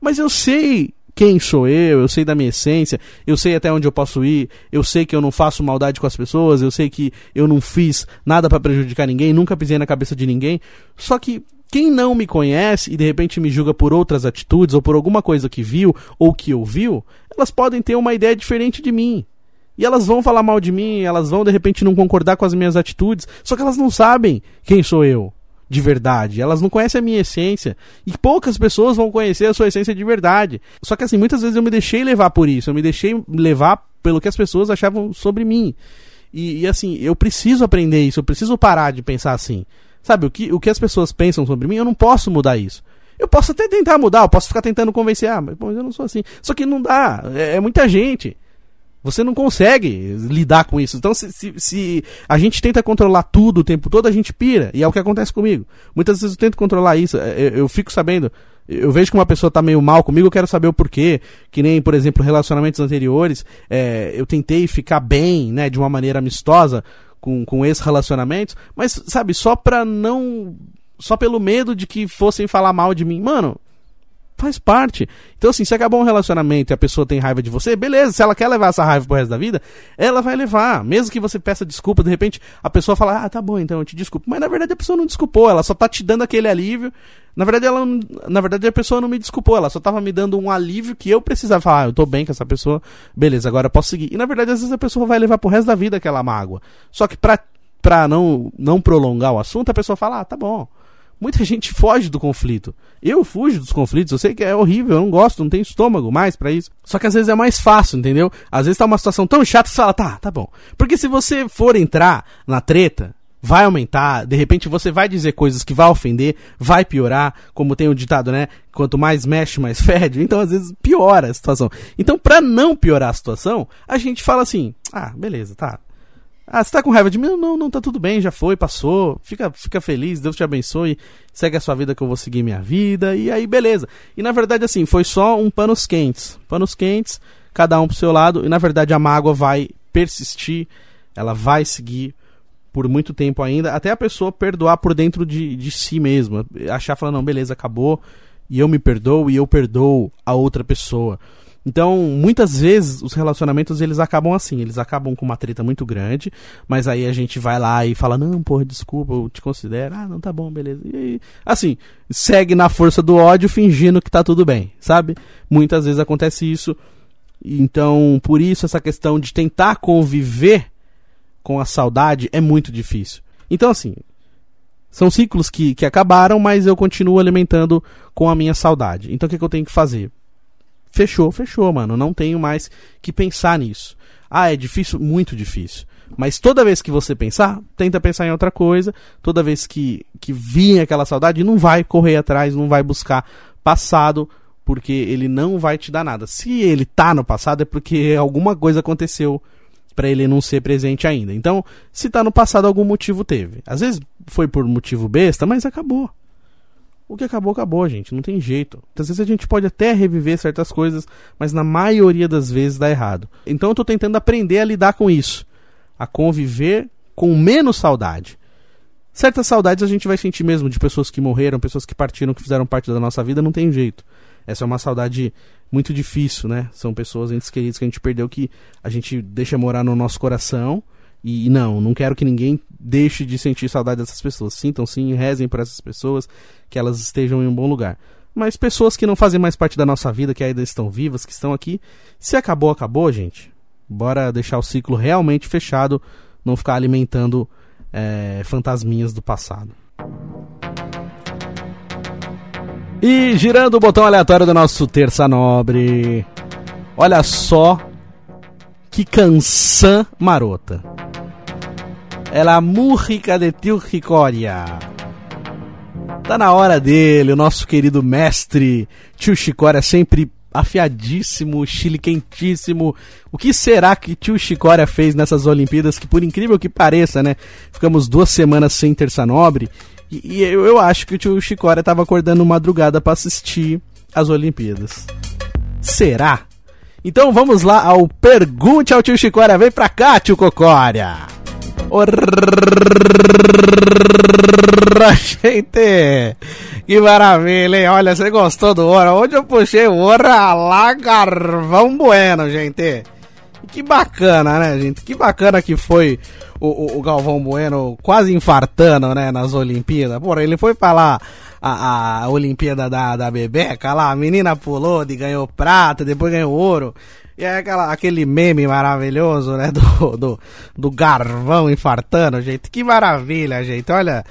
mas eu sei quem sou eu, eu sei da minha essência, eu sei até onde eu posso ir, eu sei que eu não faço maldade com as pessoas, eu sei que eu não fiz nada para prejudicar ninguém, nunca pisei na cabeça de ninguém. Só que quem não me conhece e de repente me julga por outras atitudes ou por alguma coisa que viu ou que ouviu, elas podem ter uma ideia diferente de mim. E elas vão falar mal de mim, elas vão de repente não concordar com as minhas atitudes, só que elas não sabem quem sou eu de verdade. Elas não conhecem a minha essência. E poucas pessoas vão conhecer a sua essência de verdade. Só que assim, muitas vezes eu me deixei levar por isso. Eu me deixei levar pelo que as pessoas achavam sobre mim. E, e assim, eu preciso aprender isso. Eu preciso parar de pensar assim. Sabe, o que, o que as pessoas pensam sobre mim, eu não posso mudar isso. Eu posso até tentar mudar, eu posso ficar tentando convencer, ah, mas, mas eu não sou assim. Só que não dá, é, é muita gente. Você não consegue lidar com isso. Então, se, se, se, a gente tenta controlar tudo o tempo todo, a gente pira. E é o que acontece comigo. Muitas vezes eu tento controlar isso. É, eu, eu fico sabendo. Eu vejo que uma pessoa tá meio mal comigo, eu quero saber o porquê. Que nem, por exemplo, relacionamentos anteriores. É, eu tentei ficar bem, né, de uma maneira amistosa com, com esses relacionamentos. Mas, sabe, só pra não. Só pelo medo de que fossem falar mal de mim. Mano, Faz parte. Então, assim, se acabou um relacionamento e a pessoa tem raiva de você, beleza. Se ela quer levar essa raiva pro resto da vida, ela vai levar. Mesmo que você peça desculpa, de repente a pessoa fala, ah, tá bom, então eu te desculpo. Mas na verdade a pessoa não desculpou, ela só tá te dando aquele alívio. Na verdade, ela, na verdade a pessoa não me desculpou, ela só tava me dando um alívio que eu precisava falar, ah, eu tô bem com essa pessoa, beleza, agora eu posso seguir. E na verdade, às vezes a pessoa vai levar pro resto da vida aquela mágoa. Só que pra, pra não, não prolongar o assunto, a pessoa fala, ah, tá bom. Muita gente foge do conflito. Eu fujo dos conflitos, eu sei que é horrível, eu não gosto, não tenho estômago mais para isso. Só que às vezes é mais fácil, entendeu? Às vezes tá uma situação tão chata que você fala, tá, tá bom. Porque se você for entrar na treta, vai aumentar, de repente você vai dizer coisas que vai ofender, vai piorar, como tem o ditado, né? Quanto mais mexe, mais fede. Então, às vezes, piora a situação. Então, pra não piorar a situação, a gente fala assim: ah, beleza, tá. Ah, você tá com raiva de mim? Não, não, tá tudo bem, já foi, passou. Fica, fica feliz, Deus te abençoe. Segue a sua vida que eu vou seguir minha vida. E aí, beleza. E na verdade, assim, foi só um panos quentes. Panos quentes, cada um pro seu lado. E na verdade, a mágoa vai persistir, ela vai seguir por muito tempo ainda, até a pessoa perdoar por dentro de, de si mesma. Achar, falar, não, beleza, acabou. E eu me perdoo e eu perdoo a outra pessoa. Então, muitas vezes os relacionamentos eles acabam assim, eles acabam com uma treta muito grande, mas aí a gente vai lá e fala: "Não, porra, desculpa, eu te considero". Ah, não tá bom, beleza. E aí, assim, segue na força do ódio fingindo que tá tudo bem, sabe? Muitas vezes acontece isso. Então, por isso essa questão de tentar conviver com a saudade é muito difícil. Então, assim, são ciclos que, que acabaram, mas eu continuo alimentando com a minha saudade. Então, o que, que eu tenho que fazer? Fechou, fechou, mano. Não tenho mais que pensar nisso. Ah, é difícil? Muito difícil. Mas toda vez que você pensar, tenta pensar em outra coisa. Toda vez que, que vir aquela saudade, não vai correr atrás, não vai buscar passado, porque ele não vai te dar nada. Se ele tá no passado, é porque alguma coisa aconteceu para ele não ser presente ainda. Então, se tá no passado, algum motivo teve. Às vezes foi por motivo besta, mas acabou. O que acabou, acabou, gente. Não tem jeito. Às vezes a gente pode até reviver certas coisas, mas na maioria das vezes dá errado. Então eu tô tentando aprender a lidar com isso. A conviver com menos saudade. Certas saudades a gente vai sentir mesmo de pessoas que morreram, pessoas que partiram, que fizeram parte da nossa vida, não tem jeito. Essa é uma saudade muito difícil, né? São pessoas entes queridos que a gente perdeu que a gente deixa morar no nosso coração e não, não quero que ninguém deixe de sentir saudade dessas pessoas. Sintam sim, rezem por essas pessoas, que elas estejam em um bom lugar. Mas pessoas que não fazem mais parte da nossa vida, que ainda estão vivas, que estão aqui, se acabou, acabou, gente. Bora deixar o ciclo realmente fechado, não ficar alimentando é, fantasminhas do passado. E girando o botão aleatório do nosso Terça Nobre. Olha só que canção marota. Ela música de Tio Chicória. Tá na hora dele, o nosso querido mestre Tio Chicória, sempre afiadíssimo, Chile quentíssimo. O que será que Tio Chicória fez nessas Olimpíadas? Que por incrível que pareça, né? Ficamos duas semanas sem terça nobre. E, e eu, eu, acho que o Tio Chicória tava acordando madrugada para assistir as Olimpíadas. Será? Então vamos lá ao Pergunte ao Tio Chicória. Vem pra cá, Tio Cocória! Gente, que maravilha, hein? Olha, você gostou do ouro? Onde eu puxei o ouro? Lá, Garvão Bueno, gente. Que bacana, né, gente? Que bacana que foi o, o, o Galvão Bueno quase infartando, né, nas Olimpíadas. Porra, ele foi lá a, a Olimpíada da, da Bebeca lá, a menina pulou e ganhou prata, depois ganhou ouro. E é aquela, aquele meme maravilhoso, né? Do, do, do garvão infartando, gente. Que maravilha, gente. Olha,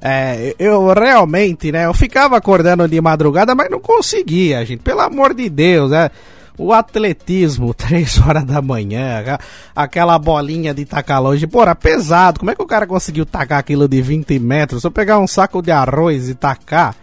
é, eu realmente, né? Eu ficava acordando de madrugada, mas não conseguia, gente. Pelo amor de Deus, né? O atletismo, 3 horas da manhã, aquela bolinha de tacar longe, porra, pesado. Como é que o cara conseguiu tacar aquilo de 20 metros? Se eu pegar um saco de arroz e tacar,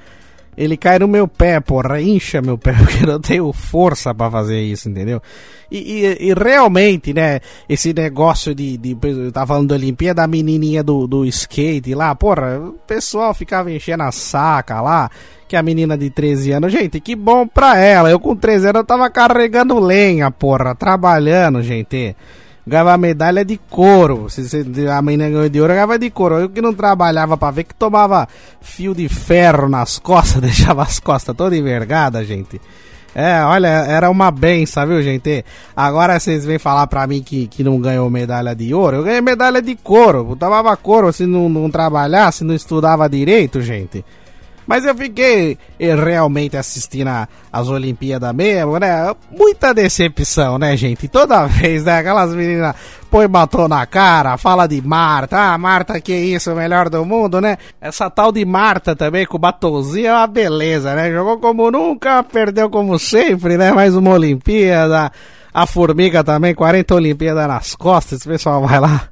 ele cai no meu pé, porra, incha meu pé, porque eu não tenho força para fazer isso, entendeu? E, e, e, realmente, né, esse negócio de, de eu tava falando da Olimpíada, da menininha do, do skate lá, porra, o pessoal ficava enchendo a saca lá, que a menina de 13 anos, gente, que bom pra ela, eu com 13 anos eu tava carregando lenha, porra, trabalhando, gente. Ganhava medalha de couro. Se, se a menina ganhou de ouro, ganhava de couro. Eu que não trabalhava pra ver, que tomava fio de ferro nas costas, deixava as costas toda envergadas, gente. É, olha, era uma benção, viu, gente? Agora vocês vêm falar pra mim que, que não ganhou medalha de ouro. Eu ganhei medalha de couro. Eu tomava couro se não, não trabalhasse, não estudava direito, gente. Mas eu fiquei eh, realmente assistindo as Olimpíadas mesmo, né? Muita decepção, né, gente? Toda vez, né? Aquelas meninas põe batom na cara, fala de Marta. Ah, Marta, que isso, melhor do mundo, né? Essa tal de Marta também com batonzinho é uma beleza, né? Jogou como nunca, perdeu como sempre, né? Mais uma Olimpíada. A Formiga também, 40 Olimpíadas nas costas. O pessoal vai lá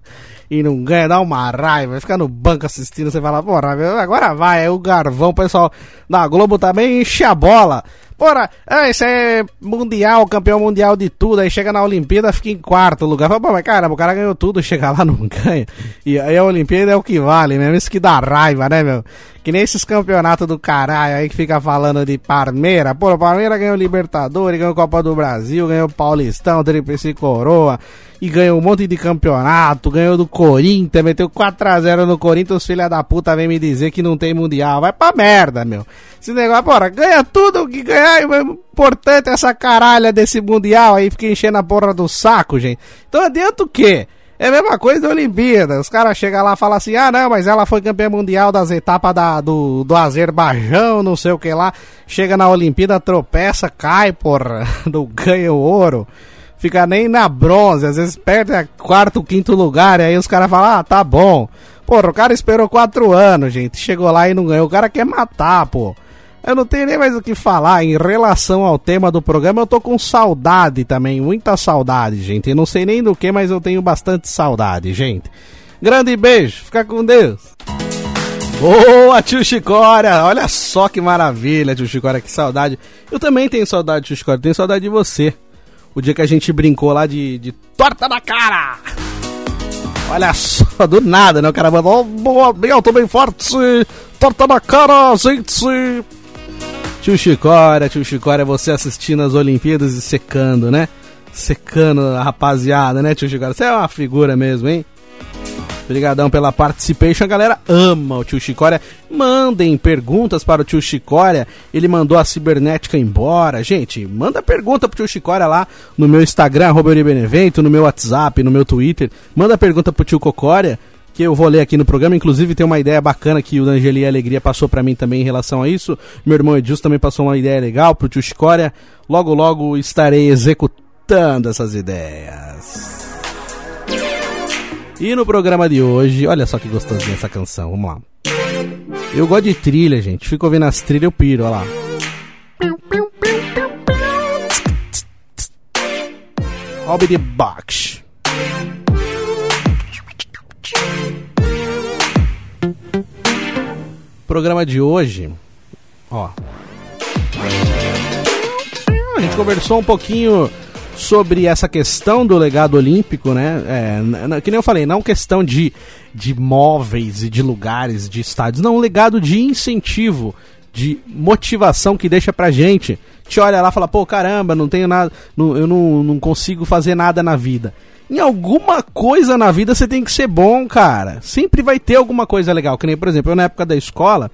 e não ganha, dá uma raiva, fica no banco assistindo, você fala, porra, agora vai, é o Garvão, pessoal da Globo também enche a bola. Porra, é, isso é mundial, campeão mundial de tudo, aí chega na Olimpíada, fica em quarto lugar. Fala, mas caramba, o cara ganhou tudo, chega lá, não ganha. E aí a Olimpíada é o que vale mesmo, isso que dá raiva, né, meu? Que nem esses campeonatos do caralho aí que fica falando de Parmeira. Pô, o Parmeira ganhou Libertadores, ganhou Copa do Brasil, ganhou Paulistão, Tríplice Coroa e ganhou um monte de campeonato, ganhou do Corinthians, meteu 4x0 no Corinthians, filha da puta vem me dizer que não tem mundial. Vai pra merda, meu. Esse negócio, porra, ganha tudo que ganhar, o importante é essa caralha desse mundial aí, fica enchendo a porra do saco, gente. Então adianta o quê? É a mesma coisa da Olimpíada. Os caras chegam lá e falam assim: ah, não, mas ela foi campeã mundial das etapas da, do, do Azerbaijão, não sei o que lá. Chega na Olimpíada, tropeça, cai, porra, não ganha o ouro fica nem na bronze, às vezes perde a quarto, quinto lugar, e aí os caras falam, ah, tá bom. Porra, o cara esperou quatro anos, gente, chegou lá e não ganhou, o cara quer matar, pô. Eu não tenho nem mais o que falar em relação ao tema do programa. Eu tô com saudade também, muita saudade, gente. Eu não sei nem do que, mas eu tenho bastante saudade, gente. Grande beijo, fica com Deus. Boa, tio Chicória! Olha só que maravilha, tio Chicória, que saudade. Eu também tenho saudade, tio Chicória, tenho saudade de você o dia que a gente brincou lá de, de torta na cara. Olha só, do nada, né? O cara mandou, boa, bem alto, bem forte, torta na cara, gente. Tio Chicória, tio Chicória, você assistindo as Olimpíadas e secando, né? Secando a rapaziada, né, tio Chicória? Você é uma figura mesmo, hein? Obrigadão pela participation, a galera ama o tio Chicória. Mandem perguntas para o tio Chicória. Ele mandou a cibernética embora. Gente, manda pergunta pro tio Chicória lá no meu Instagram, Benevento, no meu WhatsApp, no meu Twitter. Manda pergunta pro tio Cocória que eu vou ler aqui no programa. Inclusive, tem uma ideia bacana que o Angeli Alegria passou para mim também em relação a isso. Meu irmão Edilson também passou uma ideia legal pro tio Chicória. Logo, logo estarei executando essas ideias. E no programa de hoje, olha só que gostosinha essa canção, vamos lá. Eu gosto de trilha, gente. Fico ouvindo as trilhas, eu piro, olha lá. Hobby de Box. Programa de hoje, ó. A gente conversou um pouquinho sobre essa questão do legado olímpico, né? É, que nem eu falei, não questão de, de móveis e de lugares, de estádios, não, um legado de incentivo, de motivação que deixa pra gente. Te olha lá e fala, pô, caramba, não tenho nada, não, eu não, não consigo fazer nada na vida. Em alguma coisa na vida você tem que ser bom, cara. Sempre vai ter alguma coisa legal. Que nem, por exemplo, eu na época da escola,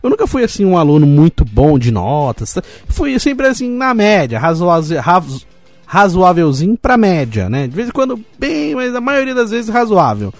eu nunca fui assim um aluno muito bom de notas. Fui sempre assim na média, razoável, razoávelzinho pra média, né? De vez em quando bem, mas a maioria das vezes razoável.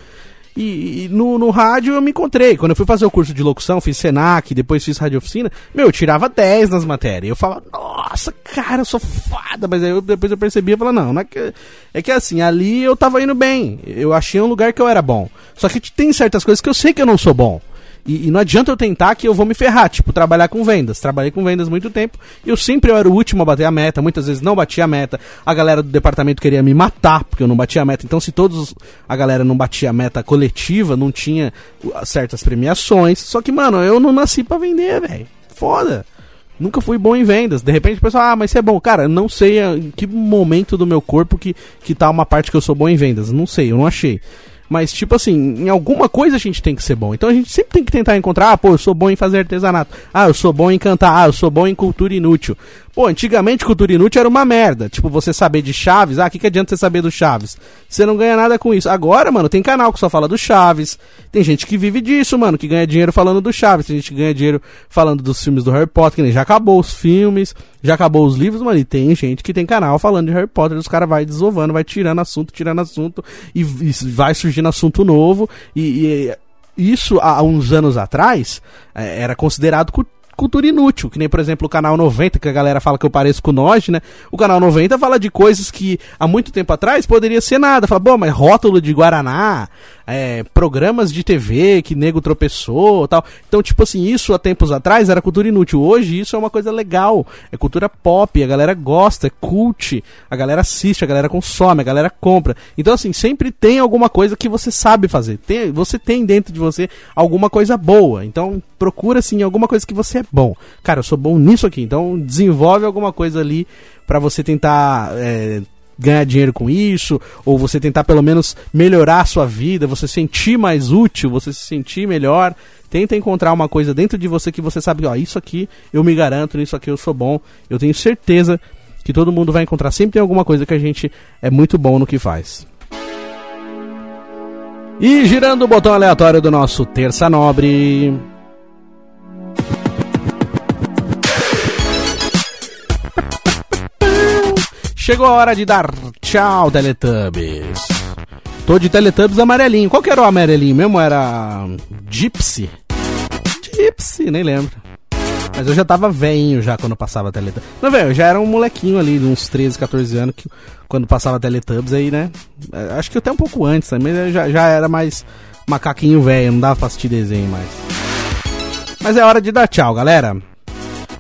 E, e, no, no rádio eu me encontrei. Quando eu fui fazer o curso de locução, fiz Senac, depois fiz rádio oficina, meu, eu tirava 10 nas matérias. Eu falava, nossa, cara, eu sou fada. Mas aí eu, depois eu percebi e falava, não, não é que. É que assim, ali eu tava indo bem. Eu achei um lugar que eu era bom. Só que tem certas coisas que eu sei que eu não sou bom. E, e, não adianta eu tentar que eu vou me ferrar, tipo, trabalhar com vendas. Trabalhei com vendas muito tempo. Eu sempre eu era o último a bater a meta, muitas vezes não batia a meta. A galera do departamento queria me matar, porque eu não batia a meta. Então, se todos a galera não batia a meta coletiva, não tinha certas premiações. Só que, mano, eu não nasci para vender, velho. Foda. Nunca fui bom em vendas. De repente o pessoal, ah, mas você é bom. Cara, não sei em que momento do meu corpo que, que tá uma parte que eu sou bom em vendas. Não sei, eu não achei. Mas, tipo assim, em alguma coisa a gente tem que ser bom. Então a gente sempre tem que tentar encontrar, ah, pô, eu sou bom em fazer artesanato. Ah, eu sou bom em cantar. Ah, eu sou bom em cultura inútil. Pô, antigamente cultura inútil era uma merda. Tipo, você saber de Chaves, ah, o que, que adianta você saber do Chaves? Você não ganha nada com isso. Agora, mano, tem canal que só fala do Chaves. Tem gente que vive disso, mano, que ganha dinheiro falando do Chaves. Tem gente que ganha dinheiro falando dos filmes do Harry Potter, que nem já acabou os filmes, já acabou os livros, mano, e tem gente que tem canal falando de Harry Potter, os caras vai desovando, vai tirando assunto, tirando assunto, e, e vai surgindo assunto novo, e, e isso há uns anos atrás é, era considerado cultura inútil, que nem, por exemplo, o canal 90, que a galera fala que eu pareço com nós, né? O canal 90 fala de coisas que há muito tempo atrás poderia ser nada. Fala, bom, mas rótulo de Guaraná, é, programas de TV que nego tropeçou tal. Então, tipo assim, isso há tempos atrás era cultura inútil. Hoje isso é uma coisa legal. É cultura pop, a galera gosta, é cult, a galera assiste, a galera consome, a galera compra. Então, assim, sempre tem alguma coisa que você sabe fazer. Tem, você tem dentro de você alguma coisa boa. Então, procura, assim, alguma coisa que você é bom. Cara, eu sou bom nisso aqui. Então, desenvolve alguma coisa ali para você tentar é, ganhar dinheiro com isso, ou você tentar pelo menos melhorar a sua vida, você se sentir mais útil, você se sentir melhor. Tenta encontrar uma coisa dentro de você que você sabe, ó, isso aqui eu me garanto, nisso aqui eu sou bom. Eu tenho certeza que todo mundo vai encontrar. Sempre tem alguma coisa que a gente é muito bom no que faz. E girando o botão aleatório do nosso Terça Nobre. Chegou a hora de dar tchau, Teletubbies. Tô de Teletubbies amarelinho. Qual que era o amarelinho mesmo? Era. Gypsy? Gypsy, nem lembro. Mas eu já tava velhinho já quando passava Teletubbies. Não, velho, eu já era um molequinho ali, de uns 13, 14 anos, que, quando passava Teletubbies aí, né? É, acho que até um pouco antes também, né? já, já era mais macaquinho velho, não dava pra assistir desenho mais. Mas é hora de dar tchau, galera.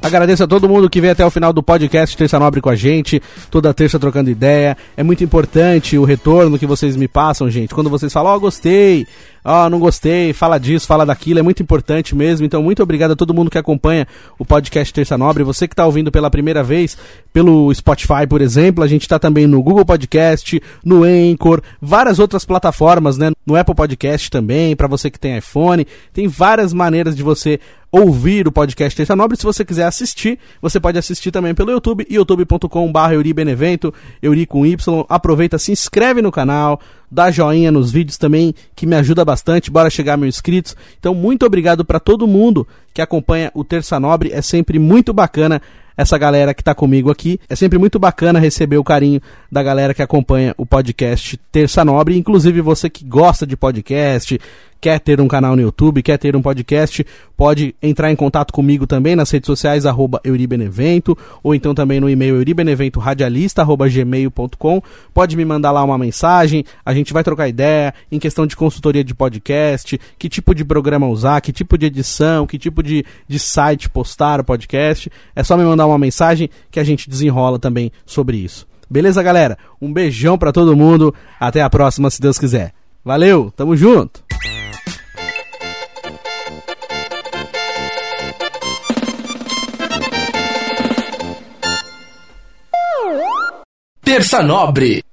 Agradeço a todo mundo que veio até o final do podcast Terça Nobre com a gente, toda terça trocando ideia. É muito importante o retorno que vocês me passam, gente. Quando vocês falam, ó, oh, gostei, ó, oh, não gostei, fala disso, fala daquilo, é muito importante mesmo. Então, muito obrigado a todo mundo que acompanha o podcast Terça Nobre. Você que está ouvindo pela primeira vez pelo Spotify, por exemplo, a gente está também no Google Podcast, no Anchor, várias outras plataformas, né? No Apple Podcast também, para você que tem iPhone. Tem várias maneiras de você ouvir o podcast Terça Nobre. Se você quiser assistir, você pode assistir também pelo YouTube, youtube.com.br Euribenevento, Euri com Y. Aproveita, se inscreve no canal, dá joinha nos vídeos também, que me ajuda bastante. Bora chegar a mil inscritos. Então, muito obrigado para todo mundo que acompanha o Terça Nobre. É sempre muito bacana essa galera que está comigo aqui. É sempre muito bacana receber o carinho da galera que acompanha o podcast Terça Nobre, inclusive você que gosta de podcast, quer ter um canal no YouTube, quer ter um podcast, pode entrar em contato comigo também nas redes sociais, arroba Euribenevento, ou então também no e-mail euribeneventoradialista.gmail.com. Pode me mandar lá uma mensagem, a gente vai trocar ideia em questão de consultoria de podcast, que tipo de programa usar, que tipo de edição, que tipo de, de site postar o podcast. É só me mandar uma mensagem que a gente desenrola também sobre isso. Beleza, galera? Um beijão para todo mundo. Até a próxima, se Deus quiser. Valeu, tamo junto! Terça Nobre